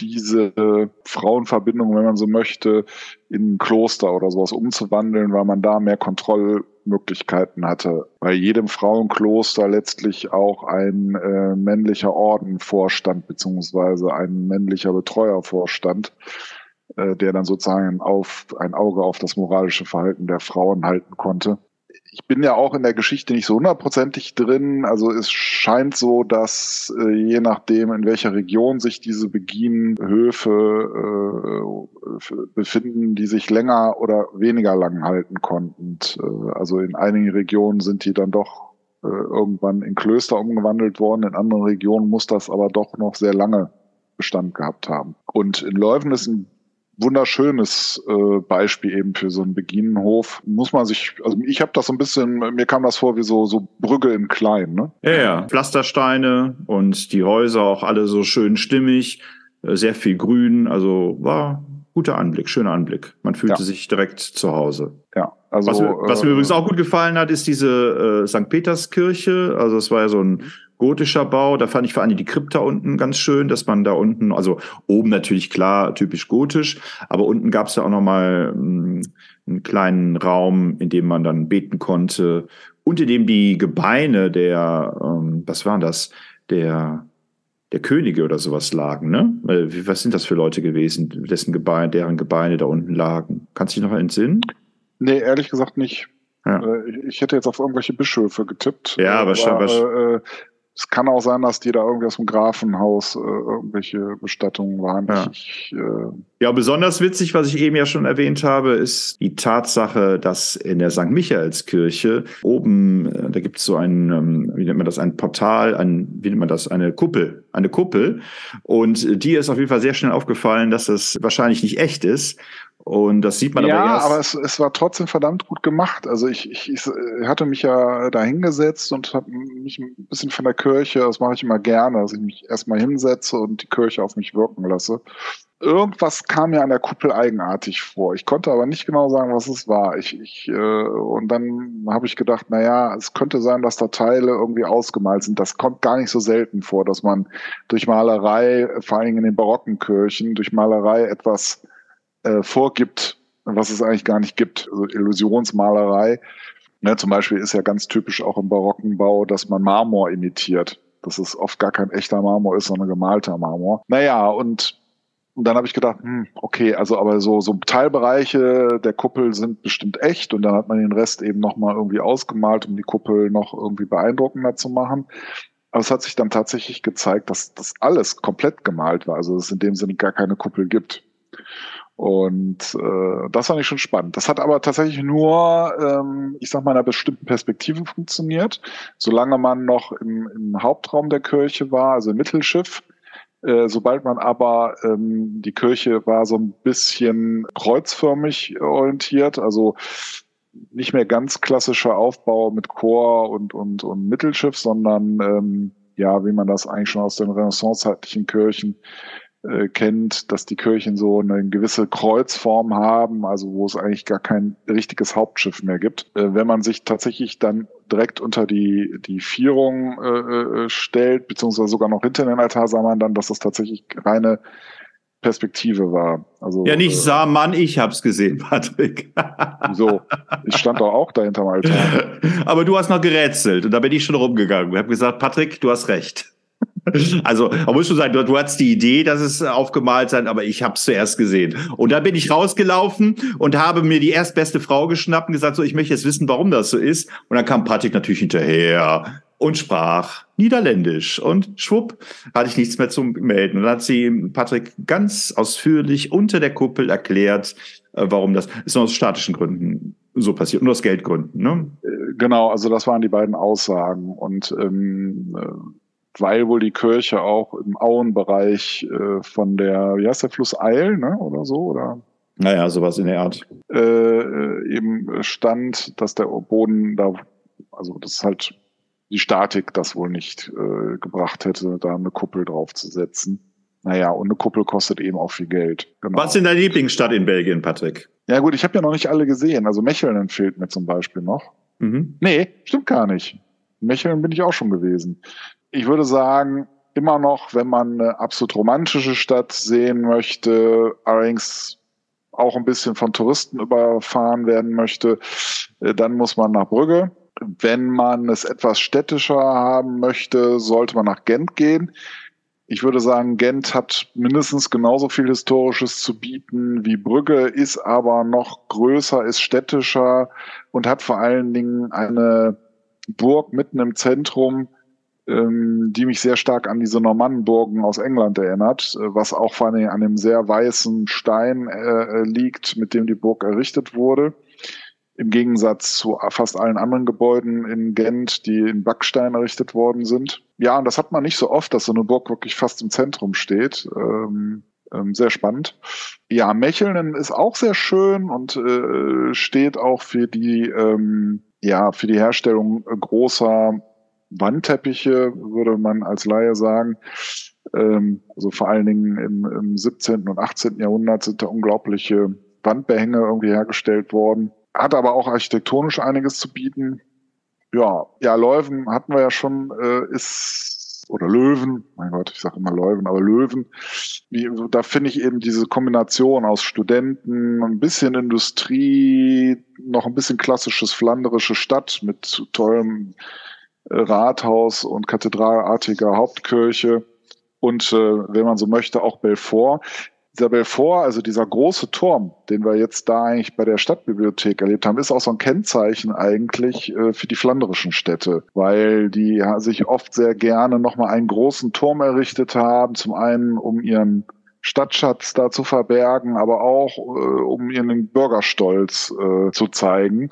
diese Frauenverbindung, wenn man so möchte, in ein Kloster oder sowas umzuwandeln, weil man da mehr Kontrollmöglichkeiten hatte. Bei jedem Frauenkloster letztlich auch ein äh, männlicher Orden vorstand, beziehungsweise ein männlicher Betreuer vorstand, äh, der dann sozusagen auf, ein Auge auf das moralische Verhalten der Frauen halten konnte ich bin ja auch in der Geschichte nicht so hundertprozentig drin. Also es scheint so, dass äh, je nachdem, in welcher Region sich diese Beginenhöfe äh, befinden, die sich länger oder weniger lang halten konnten. Und, äh, also in einigen Regionen sind die dann doch äh, irgendwann in Klöster umgewandelt worden. In anderen Regionen muss das aber doch noch sehr lange Bestand gehabt haben. Und in Leuven ist ein wunderschönes äh, Beispiel eben für so einen Beginenhof. Muss man sich, also ich habe das so ein bisschen, mir kam das vor wie so, so Brügge in klein, ne? Ja, ja. Pflastersteine und die Häuser auch alle so schön stimmig, äh, sehr viel Grün, also war guter Anblick, schöner Anblick. Man fühlte Ja. sich direkt zu Hause. Ja, also. Was, mir, was mir äh, übrigens auch gut gefallen hat, ist diese äh, St. Peterskirche. Also es war ja so ein gotischer Bau. Da fand ich vor allem die Krypta unten ganz schön, dass man da unten, also oben natürlich klar, typisch gotisch, aber unten gab es ja auch nochmal einen kleinen Raum, in dem man dann beten konnte und in dem die Gebeine der, ähm, was waren das, der der Könige oder sowas lagen, ne? Was sind das für Leute gewesen, dessen Gebeine, deren Gebeine da unten lagen? Kannst du dich noch entsinnen? Nee, ehrlich gesagt nicht. Ja. Äh, ich- hätte jetzt auf irgendwelche Bischöfe getippt. Ja, Äh, wahrscheinlich- Äh, äh, es kann auch sein, dass die da irgendwie aus dem Grafenhaus äh, irgendwelche Bestattungen waren. Ja. Ich, äh, Ja, besonders witzig, was ich eben ja schon erwähnt habe, ist die Tatsache, dass in der St. Michaelskirche oben, äh, da gibt es so ein, ähm, wie nennt man das, ein Portal, ein, wie nennt man das, eine Kuppel, eine Kuppel. Und äh, die ist auf jeden Fall sehr schnell aufgefallen, dass das wahrscheinlich nicht echt ist. Und das sieht man ja, aber erst. aber es, es war trotzdem verdammt gut gemacht. Also ich, ich, ich hatte mich ja da hingesetzt und habe mich ein bisschen von der Kirche, das mache ich immer gerne, dass ich mich erstmal hinsetze und die Kirche auf mich wirken lasse. Irgendwas kam mir an der Kuppel eigenartig vor. Ich konnte aber nicht genau sagen, was es war. Ich, ich, äh, und dann habe ich gedacht, na ja, es könnte sein, dass da Teile irgendwie ausgemalt sind. Das kommt gar nicht so selten vor, dass man durch Malerei, vor allen Dingen in den barocken Kirchen, durch Malerei etwas äh, vorgibt, was es eigentlich gar nicht gibt. Also Illusionsmalerei. Ne, zum Beispiel ist ja ganz typisch auch im barocken Bau, dass man Marmor imitiert. Dass es oft gar kein echter Marmor ist, sondern gemalter Marmor. Naja, und, und dann habe ich gedacht, hm, okay, also aber so, so Teilbereiche der Kuppel sind bestimmt echt und dann hat man den Rest eben nochmal irgendwie ausgemalt, um die Kuppel noch irgendwie beeindruckender zu machen. Aber es hat sich dann tatsächlich gezeigt, dass das alles komplett gemalt war, also dass es in dem Sinne gar keine Kuppel gibt. Und äh, das fand ich schon spannend. Das hat aber tatsächlich nur, ähm, ich sag mal, in einer bestimmten Perspektive funktioniert. Solange man noch im, im Hauptraum der Kirche war, also im Mittelschiff, äh, sobald man aber, ähm, die Kirche war so ein bisschen kreuzförmig orientiert, also nicht mehr ganz klassischer Aufbau mit Chor und, und, und Mittelschiff, sondern ähm, ja, wie man das eigentlich schon aus den renaissancezeitlichen Kirchen äh, kennt, dass die Kirchen so eine gewisse Kreuzform haben, also wo es eigentlich gar kein richtiges Hauptschiff mehr gibt. Äh, wenn man sich tatsächlich dann direkt unter die, die Vierung äh, äh, stellt, beziehungsweise sogar noch hinter den Altar, sah man dann, dass das tatsächlich reine Perspektive war. Also, Ja, nicht äh, sah Mann, ich hab's gesehen, Patrick. So, ich stand doch auch da hinterm Altar. Aber du hast noch gerätselt und da bin ich schon rumgegangen. Ich habe gesagt, Patrick, du hast recht. Also, man muss schon sagen, du, du hattest die Idee, dass es aufgemalt sein, aber ich habe es zuerst gesehen. Und dann bin ich rausgelaufen und habe mir die erstbeste Frau geschnappt und gesagt, so, ich möchte jetzt wissen, warum das so ist. Und dann kam Patrick natürlich hinterher und sprach Niederländisch. Und schwupp, hatte ich nichts mehr zum Melden. Und dann hat sie Patrick ganz ausführlich unter der Kuppel erklärt, äh, warum das ist nur aus statischen Gründen so passiert, nur aus Geldgründen. Ne? Genau, also das waren die beiden Aussagen. Und ähm, äh, weil wohl die Kirche auch im Auenbereich äh, von der, wie heißt der Fluss Eil, ne, oder so, oder Naja, sowas in der Art. äh, äh, eben stand, dass der Boden da, also das ist halt die Statik das wohl nicht äh, gebracht hätte, da eine Kuppel draufzusetzen. Naja, und eine Kuppel kostet eben auch viel Geld. Genau. Was ist denn deine Lieblingsstadt in Belgien, Patrick? Ja gut, ich habe ja noch nicht alle gesehen. Also Mechelen fehlt mir zum Beispiel noch. Mhm. Nee, stimmt gar nicht. Mechelen bin ich auch schon gewesen. Ich würde sagen, immer noch, wenn man eine absolut romantische Stadt sehen möchte, allerdings auch ein bisschen von Touristen überfahren werden möchte, äh, dann muss man nach Brügge. Wenn man es etwas städtischer haben möchte, sollte man nach Gent gehen. Ich würde sagen, Gent hat mindestens genauso viel Historisches zu bieten wie Brügge, ist aber noch größer, ist städtischer und hat vor allen Dingen eine Burg mitten im Zentrum, ähm, die mich sehr stark an diese Normannenburgen aus England erinnert, äh, was auch vor allem an dem sehr weißen Stein äh, liegt, mit dem die Burg errichtet wurde. Im Gegensatz zu fast allen anderen Gebäuden in Gent, die in Backstein errichtet worden sind. Ja, und das hat man nicht so oft, dass so eine Burg wirklich fast im Zentrum steht. Ähm, ähm, sehr spannend. Ja, Mecheln ist auch sehr schön und äh, steht auch für die, ähm, ja, für die Herstellung großer Wandteppiche, würde man als Laie sagen. Ähm, also vor allen Dingen im, im 17. und 18. Jahrhundert sind da unglaubliche Wandbehänge irgendwie hergestellt worden. Hat aber auch architektonisch einiges zu bieten. Ja, ja, Leuven hatten wir ja schon, äh, ist oder Löwen, mein Gott, ich sage immer Leuven, aber Löwen. Wie, da finde ich eben diese Kombination aus Studenten, ein bisschen Industrie, noch ein bisschen klassisches flanderische Stadt mit tollem Rathaus und kathedralartiger Hauptkirche und äh, wenn man so möchte auch Belfort. Dieser Belfort, also dieser große Turm, den wir jetzt da eigentlich bei der Stadtbibliothek erlebt haben, ist auch so ein Kennzeichen eigentlich äh, für die flanderischen Städte, weil die ja, sich oft sehr gerne nochmal einen großen Turm errichtet haben, zum einen um ihren Stadtschatz da zu verbergen, aber auch äh, um ihren Bürgerstolz äh, zu zeigen.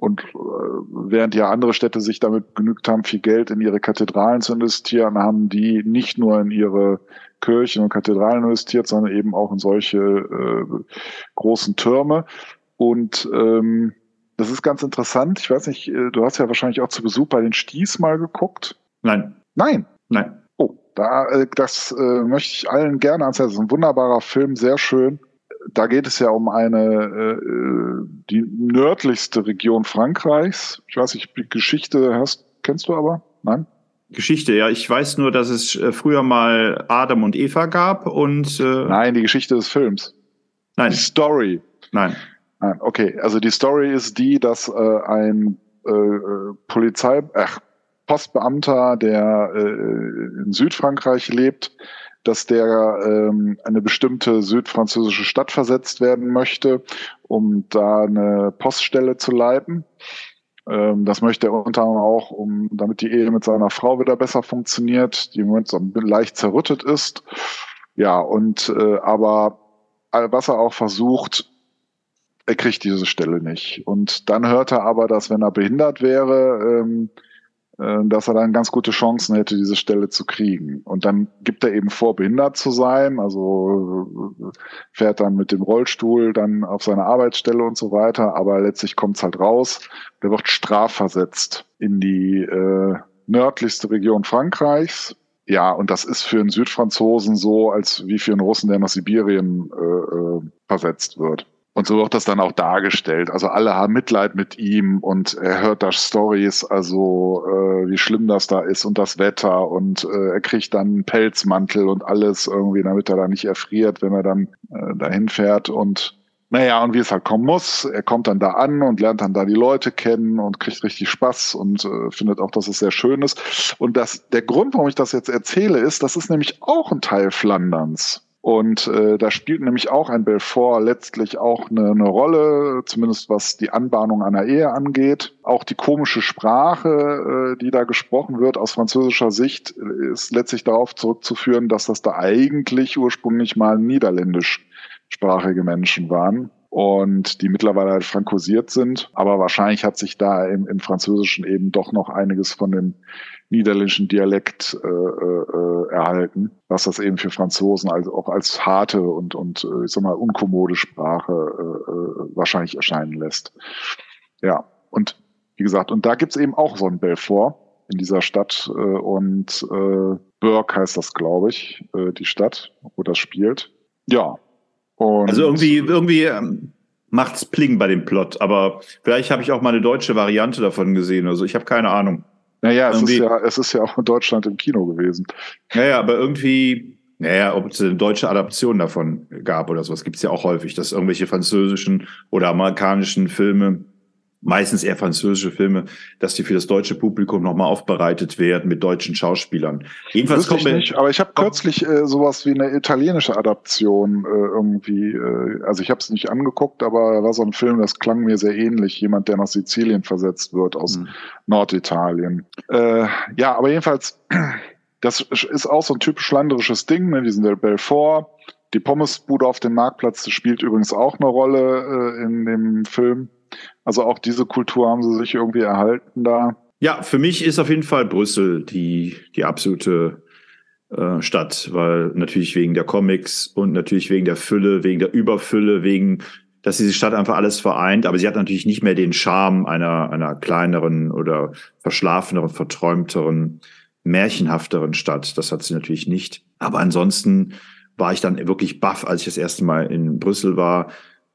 Und äh, während ja andere Städte sich damit genügt haben, viel Geld in ihre Kathedralen zu investieren, haben die nicht nur in ihre Kirchen und Kathedralen investiert, sondern eben auch in solche äh, großen Türme. Und ähm, das ist ganz interessant. Ich weiß nicht, äh, du hast ja wahrscheinlich auch zu Besuch bei den Sties mal geguckt. Nein, Nein. nein. Oh, da, äh, das äh, möchte ich allen gerne Herz. Das ist ein wunderbarer Film, sehr schön. Da geht es ja um eine äh, die nördlichste Region Frankreichs. Ich weiß nicht, die Geschichte hast, kennst du aber? Nein? Geschichte, ja. Ich weiß nur, dass es äh, früher mal Adam und Eva gab und äh, Nein, die Geschichte des Films. nein, Die Story. nein. Nein, okay. Also die Story ist die, dass äh, ein äh, Polizei, ach, Postbeamter, der äh, in Südfrankreich lebt, dass der ähm, eine bestimmte südfranzösische Stadt versetzt werden möchte, um da eine Poststelle zu leiten. Ähm, das möchte er unter anderem auch, um, damit die Ehe mit seiner Frau wieder besser funktioniert, die im Moment so leicht zerrüttet ist. Ja, und äh, aber was er auch versucht, er kriegt diese Stelle nicht. Und dann hört er aber, dass wenn er behindert wäre, ähm, äh, dass er dann ganz gute Chancen hätte, diese Stelle zu kriegen. Und dann gibt er eben vor, behindert zu sein, also äh, fährt dann mit dem Rollstuhl dann auf seine Arbeitsstelle und so weiter, aber letztlich kommt es halt raus, der wird strafversetzt in die äh, nördlichste Region Frankreichs. Ja, und das ist für einen Südfranzosen so, als wie für einen Russen, der nach Sibirien äh, äh, versetzt wird. Und so wird das dann auch dargestellt. Also alle haben Mitleid mit ihm und er hört da Stories, also äh, wie schlimm das da ist und das Wetter und äh, er kriegt dann einen Pelzmantel und alles irgendwie, damit er da nicht erfriert, wenn er dann äh, dahin fährt und naja, und wie es halt kommen muss, er kommt dann da an und lernt dann da die Leute kennen und kriegt richtig Spaß und äh, findet auch, dass es sehr schön ist. Und das, der Grund, warum ich das jetzt erzähle, ist, das ist nämlich auch ein Teil Flanderns. Und äh, da spielt nämlich auch ein Belfort letztlich auch eine, eine Rolle, zumindest was die Anbahnung einer Ehe angeht. Auch die komische Sprache, äh, die da gesprochen wird aus französischer Sicht, ist letztlich darauf zurückzuführen, dass das da eigentlich ursprünglich mal niederländisch sprachige Menschen waren und die mittlerweile halt frankosiert sind. Aber wahrscheinlich hat sich da im, im Französischen eben doch noch einiges von dem niederländischen Dialekt äh, äh, erhalten, was das eben für Franzosen also auch als harte und, und äh, ich sag mal, unkommode Sprache äh, äh, wahrscheinlich erscheinen lässt. Ja, und wie gesagt, und da gibt's eben auch so ein Belfort in dieser Stadt äh, und äh, Burke heißt das, glaube ich, äh, die Stadt, wo das spielt. Ja, und also irgendwie, irgendwie ähm, macht's Pling bei dem Plot, aber vielleicht habe ich auch mal eine deutsche Variante davon gesehen. Also ich habe keine Ahnung. Naja, es ist, ja, es ist ja auch in Deutschland im Kino gewesen. Naja, aber irgendwie, naja, ob es eine deutsche Adaption davon gab oder sowas, gibt's ja auch häufig, dass irgendwelche französischen oder amerikanischen Filme meistens eher französische Filme, dass die für das deutsche Publikum nochmal aufbereitet werden mit deutschen Schauspielern. Jedenfalls kommt ich nicht, aber ich habe kürzlich äh, sowas wie eine italienische Adaption äh, irgendwie, äh, also ich habe es nicht angeguckt, aber da war so ein Film, das klang mir sehr ähnlich, jemand, der nach Sizilien versetzt wird aus hm. Norditalien. Äh, ja, aber jedenfalls, das ist auch so ein typisch landerisches Ding, ne, diesen Belfort. Die Pommesbude auf dem Marktplatz spielt übrigens auch eine Rolle äh, in dem Film. Also auch diese Kultur haben sie sich irgendwie erhalten da. Ja, für mich ist auf jeden Fall Brüssel die, die absolute äh, Stadt, weil natürlich wegen der Comics und natürlich wegen der Fülle, wegen der Überfülle, wegen, dass diese Stadt einfach alles vereint. Aber sie hat natürlich nicht mehr den Charme einer, einer kleineren oder verschlafeneren, verträumteren, märchenhafteren Stadt. Das hat sie natürlich nicht. Aber ansonsten war ich dann wirklich baff, als ich das erste Mal in Brüssel war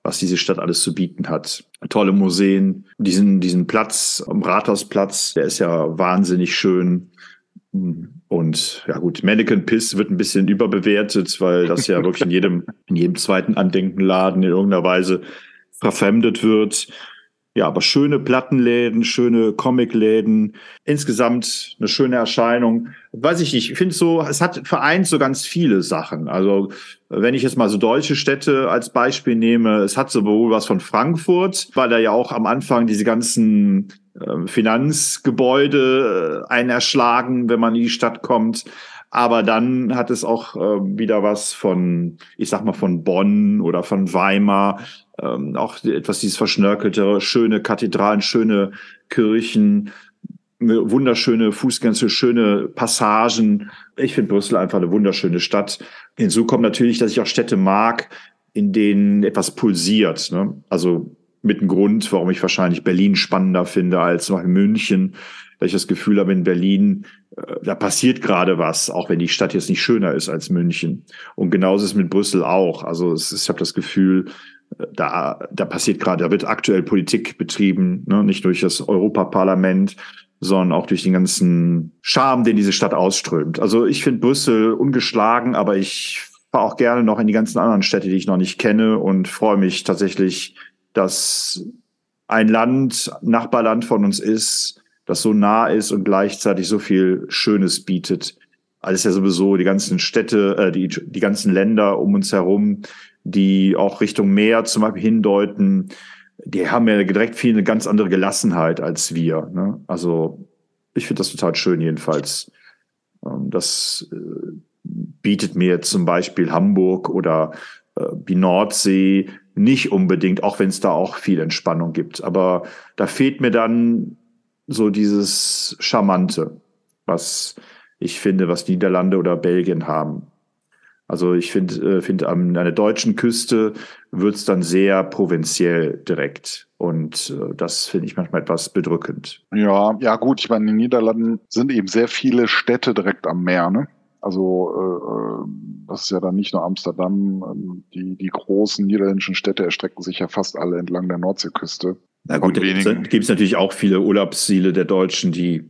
was diese Stadt alles zu bieten hat. Tolle Museen, diesen, diesen Platz am Rathausplatz, der ist ja wahnsinnig schön. Und ja gut, Mannequin Piss wird ein bisschen überbewertet, weil das ja wirklich in jedem, in jedem zweiten Andenkenladen in irgendeiner Weise verfremdet wird. Ja, aber schöne Plattenläden, schöne Comicläden, insgesamt eine schöne Erscheinung. Weiß ich nicht, ich finde so, es hat vereint so ganz viele Sachen. Also wenn ich jetzt mal so deutsche Städte als Beispiel nehme, es hat sowohl was von Frankfurt, weil da ja auch am Anfang diese ganzen äh, Finanzgebäude äh, einen erschlagen, wenn man in die Stadt kommt. Aber dann hat es auch äh, wieder was von, ich sag mal, von Bonn oder von Weimar, ähm, auch etwas dieses verschnörkelte, schöne Kathedralen, schöne Kirchen, wunderschöne Fußgänge, schöne Passagen. Ich finde Brüssel einfach eine wunderschöne Stadt. Hinzu kommt natürlich, dass ich auch Städte mag, in denen etwas pulsiert. Ne? Also mit einem Grund, warum ich wahrscheinlich Berlin spannender finde als München, weil ich das Gefühl habe, in Berlin, äh, da passiert gerade was, auch wenn die Stadt jetzt nicht schöner ist als München. Und genauso ist es mit Brüssel auch. Also es, ich habe das Gefühl, da, da passiert gerade, da wird aktuell Politik betrieben, ne? nicht durch das Europaparlament, sondern auch durch den ganzen Charme, den diese Stadt ausströmt. Also ich finde Brüssel ungeschlagen, aber ich fahre auch gerne noch in die ganzen anderen Städte, die ich noch nicht kenne und freue mich tatsächlich, dass ein Land, Nachbarland von uns ist, das so nah ist und gleichzeitig so viel Schönes bietet. Alles ja sowieso die ganzen Städte, äh, die, die ganzen Länder um uns herum, die auch Richtung Meer zum Beispiel hindeuten, die haben ja direkt viel eine ganz andere Gelassenheit als wir. Ne? Also ich finde das total schön jedenfalls. Ähm, das äh, bietet mir zum Beispiel Hamburg oder äh, die Nordsee nicht unbedingt, auch wenn es da auch viel Entspannung gibt. Aber da fehlt mir dann so dieses Charmante, was ich finde, was Niederlande oder Belgien haben. Also ich finde, äh, finde an einer deutschen Küste wird es dann sehr provinziell direkt. Und äh, das finde ich manchmal etwas bedrückend. Ja, ja gut, ich meine, in den Niederlanden sind eben sehr viele Städte direkt am Meer, ne? Also äh, äh, das ist ja dann nicht nur Amsterdam. ähm, Die, die großen niederländischen Städte erstrecken sich ja fast alle entlang der Nordseeküste. Na gut, gibt es natürlich auch viele Urlaubsziele der Deutschen, die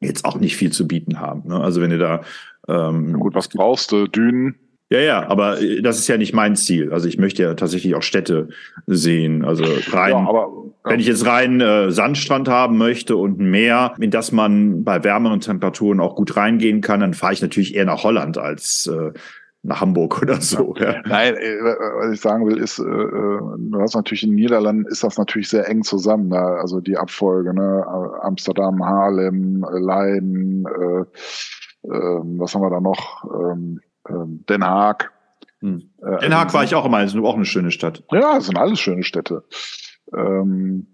jetzt auch nicht viel zu bieten haben. Ne? Also wenn ihr da ähm, Na gut, was brauchst du? Dünen? Ja, ja, aber äh, das ist ja nicht mein Ziel. Also ich möchte ja tatsächlich auch Städte sehen. Also rein, Ja, aber ja. wenn ich jetzt rein äh, Sandstrand haben möchte und ein Meer, in das man bei wärmeren Temperaturen auch gut reingehen kann, dann fahre ich natürlich eher nach Holland als äh, nach Hamburg oder so. Ja. Nein, äh, was ich sagen will, ist, äh, äh, du hast natürlich in den Niederlanden ist das natürlich sehr eng zusammen, ne? also die Abfolge, ne? Amsterdam, Haarlem, äh, Leiden, äh, ähm, was haben wir da noch? Ähm, ähm, Den Haag. Hm. Äh, Den Haag also war ich auch immer, ist auch eine schöne Stadt. Ja, das sind alles schöne Städte. Ähm,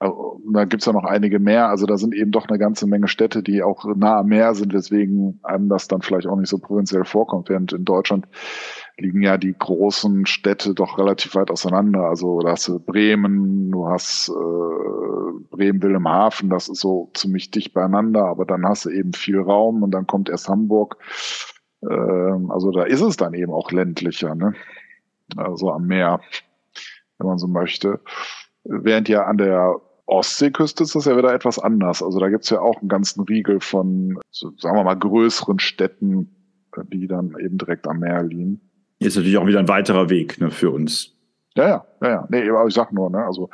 also, da gibt's ja noch einige mehr. Also da sind eben doch eine ganze Menge Städte, die auch nah am Meer sind, weswegen einem das dann vielleicht auch nicht so provinziell vorkommt. Während in Deutschland liegen ja die großen Städte doch relativ weit auseinander. Also da hast du Bremen, du hast äh, Bremen-Wilhelmshaven, das ist so ziemlich dicht beieinander, aber dann hast du eben viel Raum und dann kommt erst Hamburg. Ähm, also da ist es dann eben auch ländlicher, ne? Also am Meer, wenn man so möchte. Während ja an der Ostseeküste ist das ja wieder etwas anders. Also da gibt's ja auch einen ganzen Riegel von, so, sagen wir mal, größeren Städten, die dann eben direkt am Meer liegen. Ist natürlich auch wieder ein weiterer Weg ne, für uns. Ja, ja, ja, ja. Nee, aber ich sag nur, ne, also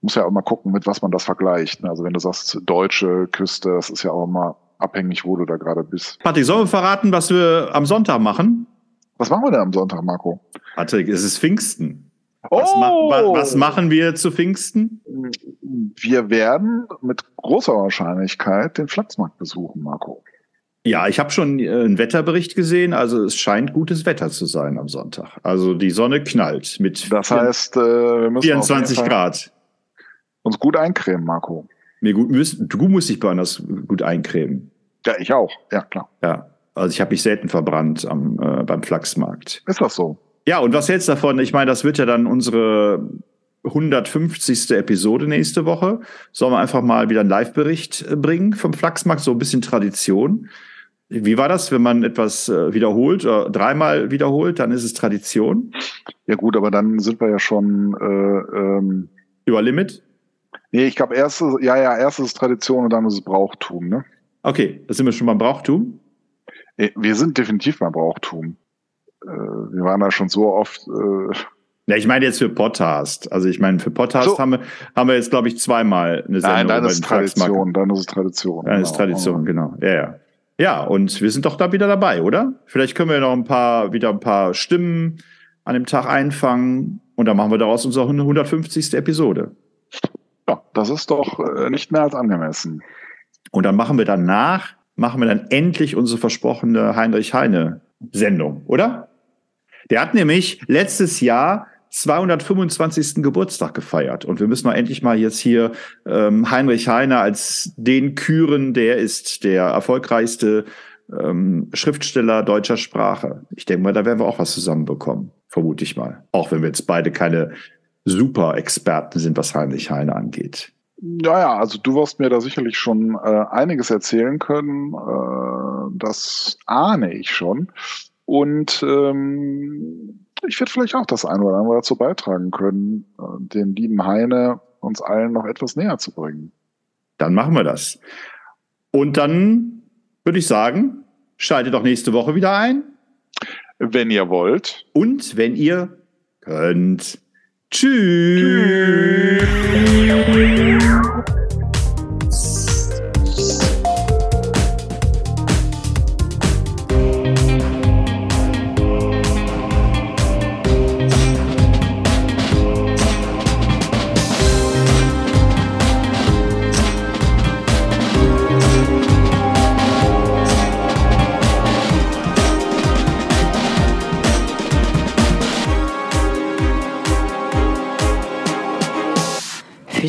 muss ja auch mal gucken, mit was man das vergleicht. Ne? Also wenn du sagst, deutsche Küste, das ist ja auch immer abhängig, wo du da gerade bist. Patrick, sollen wir verraten, was wir am Sonntag machen? Was machen wir denn am Sonntag, Marco? Patrick, es ist Pfingsten. Was, ma wa was machen wir zu Pfingsten? Wir werden mit großer Wahrscheinlichkeit den Flachsmarkt besuchen, Marco. Ja, ich habe schon äh, einen Wetterbericht gesehen. Also es scheint gutes Wetter zu sein am Sonntag. Also die Sonne knallt mit Das heißt, äh, wir müssen auf 24 jeden Fall Grad. uns gut eincremen, Marco. Mir gut, du musst dich besonders gut eincremen. Ja, ich auch. Ja, klar. Ja, also ich habe mich selten verbrannt am, äh, beim Flachsmarkt. Ist das so? Ja, und was hältst du davon? Ich meine, das wird ja dann unsere 150. Episode nächste Woche. Sollen wir einfach mal wieder einen Live-Bericht äh, bringen vom Flachsmarkt, so ein bisschen Tradition. Wie war das, wenn man etwas äh, wiederholt, oder dreimal wiederholt, dann ist es Tradition? Ja gut, aber dann sind wir ja schon äh, ähm, Über Limit? Nee, ich glaube, erst, ist- ja, ja, erst ist Tradition und dann ist es Brauchtum, ne? Okay, da sind wir schon beim Brauchtum. Eh, Wir sind definitiv beim Brauchtum. Äh, wir waren da schon so oft. Äh, Ja, ich meine jetzt für Podcast. Also ich meine, für Podcast So. haben, wir, haben wir jetzt, glaube ich, zweimal eine Sendung. nein, dann ist es. Tradition, dann ist es Tradition. Ist genau. Tradition, genau. Ja, ja. Ja, und wir sind doch da wieder dabei, oder? Vielleicht können wir noch ein paar, wieder ein paar Stimmen an dem Tag einfangen und dann machen wir daraus unsere 150. Episode. Ja, das ist doch äh, nicht mehr als angemessen. Und dann machen wir danach, machen wir dann endlich unsere versprochene Heinrich Heine Sendung, oder? Der hat nämlich letztes Jahr 225. Geburtstag gefeiert und wir müssen doch endlich mal jetzt hier ähm, Heinrich Heine als den küren, der ist der erfolgreichste ähm, Schriftsteller deutscher Sprache. Ich denke mal, da werden wir auch was zusammenbekommen, vermute ich mal. Auch wenn wir jetzt beide keine Super-Experten sind, was Heinrich Heine angeht. Ja, ja, also du wirst mir da sicherlich schon äh, einiges erzählen können. Äh, das ahne ich schon. Und ähm, ich werde vielleicht auch das eine oder andere dazu beitragen können, äh, den lieben Heine uns allen noch etwas näher zu bringen. Dann machen wir das. Und dann würde ich sagen, schaltet doch nächste Woche wieder ein. Wenn ihr wollt. Und wenn ihr könnt. Tschüss.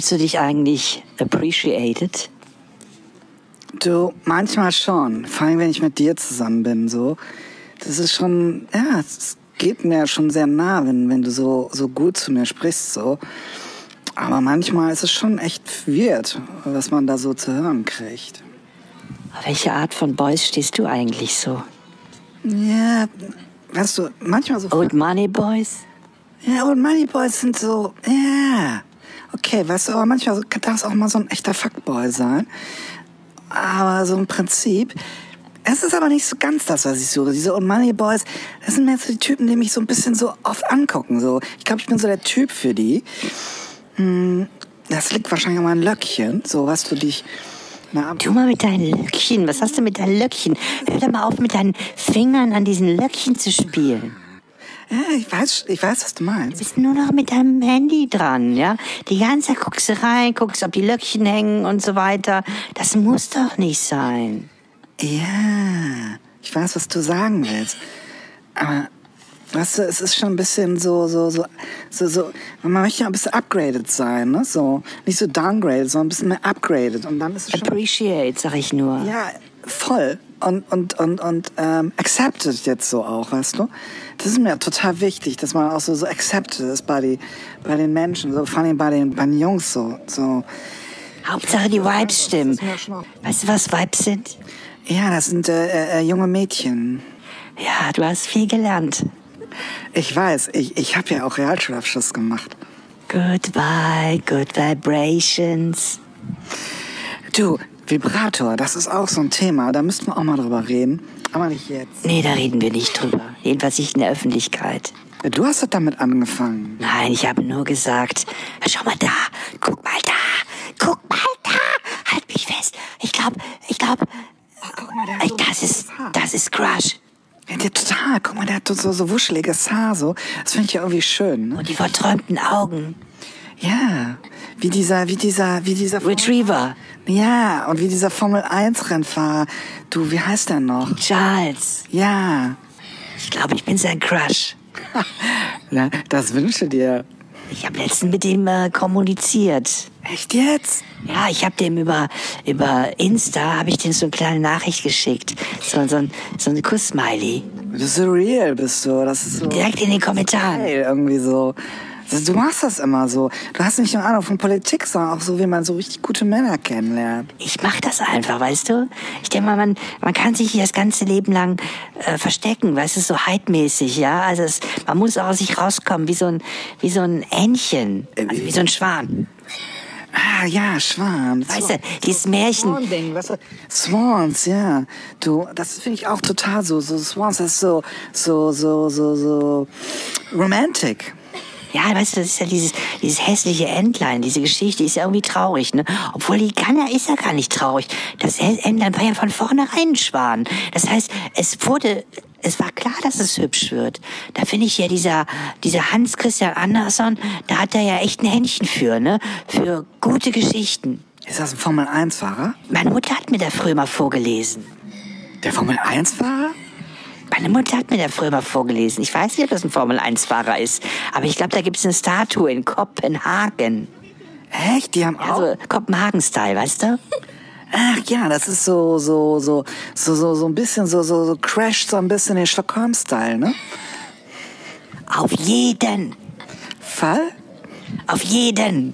Fühlst du dich eigentlich appreciated? Du, manchmal schon. Vor allem, wenn ich mit dir zusammen bin, so. Das ist schon, ja, es geht mir schon sehr nah, wenn, wenn du so, so gut zu mir sprichst, so. Aber manchmal ist es schon echt weird, was man da so zu hören kriegt. Welche Art von Boys stehst du eigentlich so? Ja, weißt du, manchmal so. Old Money Boys? Ja, Old Money Boys sind so, ja. Okay, weißt du, aber manchmal kann das auch mal so ein echter Fuckboy sein. Aber so im Prinzip, es ist aber nicht so ganz das, was ich suche. Diese Old Money Boys, das sind mehr so die Typen, die mich so ein bisschen so oft angucken. So, ich glaube, ich bin so der Typ für die. Hm, das liegt wahrscheinlich an meinen Löckchen, so, was du dich. Na, Du mal mit deinen Löckchen. Was hast du mit deinen Löckchen? Hör doch mal auf, mit deinen Fingern an diesen Löckchen zu spielen. Ja, ich weiß, ich weiß, was du Du meinst. bist nur noch mit deinem Handy dran, ja? Die ganze Zeit guckst du rein, guckst, ob die Löckchen hängen und so weiter. Das muss doch nicht sein. Ja, ich weiß, was du sagen willst. Aber, weißt du, es ist schon ein bisschen so, so, so, so, so, man möchte ja ein bisschen upgraded sein, ne? So, nicht so downgraded, sondern ein bisschen mehr upgraded. Und dann ist es schon, Appreciate, sag ich nur. ja, voll. Und, und, und, und, ähm, accepted jetzt so auch, weißt du? Das ist mir total wichtig, dass man auch so, so accepted ist bei, die, bei den Menschen, so, vor allem bei den, bei den Jungs so, so. Hauptsache die Vibes stimmen. Weißt du, was Vibes sind? Ja, das sind äh, äh, äh, junge Mädchen. Ja, du hast viel gelernt. Ich weiß, ich, ich habe ja auch Realschulabschluss gemacht. Goodbye, good vibrations. Du, Vibrator, das ist auch so ein Thema, da müssten wir auch mal drüber reden. Aber nicht jetzt. Nee, da reden wir nicht drüber. Jedenfalls nicht in der Öffentlichkeit. Du hast doch damit angefangen. Nein, ich habe nur gesagt, schau mal da, guck mal da, guck mal da, halt mich fest. Ich glaube, ich glaube, so das ist, das ist Crush. Ja, der total. Guck mal, der hat so, so wuscheliges Haar so. Das finde ich ja irgendwie schön, ne? Und die verträumten Augen. Ja. Wie dieser, wie dieser, wie dieser. Retriever. Ja, und wie dieser Formel 1 Rennfahrer. Du, wie heißt der noch? Charles. Ja. Ich glaube, ich bin sein Crush. Na, das wünsche dir. Ich habe letztens mit ihm äh, kommuniziert. Echt jetzt? Ja, ich habe dem über über Insta habe ich dem so eine kleine Nachricht geschickt, so so ein so ein Kuss-Smiley Du surreal bist du. Das ist so. direkt in den Kommentaren. geil, irgendwie so. Du machst das immer so. Du hast nicht nur Ahnung von Politik, sondern auch so, wie man so richtig gute Männer kennenlernt. Ich mach das einfach, weißt du? Ich denke mal, man, man kann sich das ganze Leben lang äh, verstecken, weißt du, so hypemäßig, ja? Also es, man muss auch aus sich rauskommen, wie so ein, wie so ein Ähnchen, also wie so ein Schwan. Ah, ja, Schwan. Weißt du, dieses Märchen, Swan-Ding, weißt du? Swans, ja. Du, das finde ich auch total so. So Swans, das ist so, so, so, so, so romantic. Ja, weißt du, das ist ja dieses, dieses hässliche Entlein, diese Geschichte ist ja irgendwie traurig, ne? Obwohl die kann ja, ist ja gar nicht traurig. Das Entlein war ja von vornherein ein Schwan. Das heißt, es wurde, es war klar, dass es hübsch wird. Da finde ich ja dieser, dieser Hans Christian Andersson, da hat er ja echt ein Händchen für, ne? Für gute Geschichten. Ist das ein Formel-1-Fahrer? Meine Mutter hat mir da früher mal vorgelesen. Der Formel-1-Fahrer? Meine Mutter hat mir da früher mal vorgelesen. Ich weiß nicht, ob das ein Formel-1-Fahrer ist, aber ich glaube, da gibt es eine Statue in Kopenhagen. Echt? Die haben auch... Also Kopenhagen-Style, weißt du? Ach ja, das ist so, so, so, so, so, so ein bisschen so, so, so crasht so ein bisschen den Stockholm-Style, ne? Auf jeden. Fall? Auf jeden.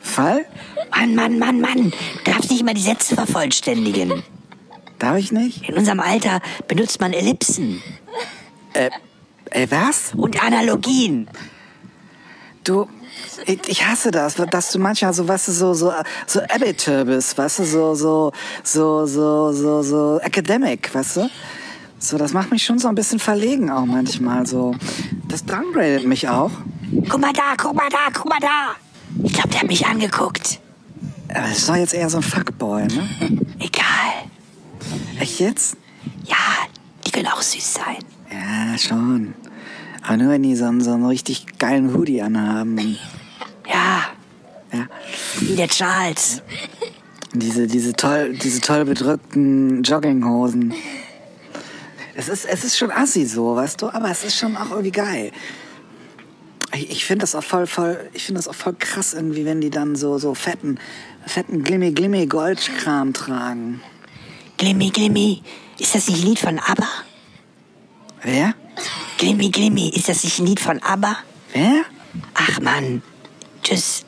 Fall? Mann, Mann, Mann, Mann. Du darfst nicht immer die Sätze vervollständigen. Darf ich nicht? In unserem Alter benutzt man Ellipsen Ey, was? und Analogien. Du, ich, ich hasse das, dass du manchmal so, weißt du, so, so, so Amateur bist, weißt du, so, so, so, so, so, so academic, weißt du? So, das macht mich schon so ein bisschen verlegen auch manchmal, so. Das downgradet mich auch. Guck mal da, guck mal da, guck mal da. Ich glaube, der hat mich angeguckt. Aber das ist doch jetzt eher so ein Fuckboy, ne? Egal. Echt jetzt? Ja, die können auch süß sein. Ja, schon. Aber nur wenn die so, einen- so einen richtig geilen Hoodie anhaben. Ja, Ja. wie der Charles. Diese, diese toll, diese toll bedrückten Jogginghosen. Es ist, es ist schon assi so, weißt du, aber es ist schon auch irgendwie geil. Ich, ich finde das auch voll, voll, ich finde das auch voll krass irgendwie, wenn die dann so, so fetten, fetten Glimmy, Glimmy Goldkram tragen. Glimmy, Glimmy. Ist das nicht ein Lied von ABBA? Wer? Glimmy, Glimmy. Ist das nicht ein Lied von ABBA? Wer? Ach Mann. Tschüss.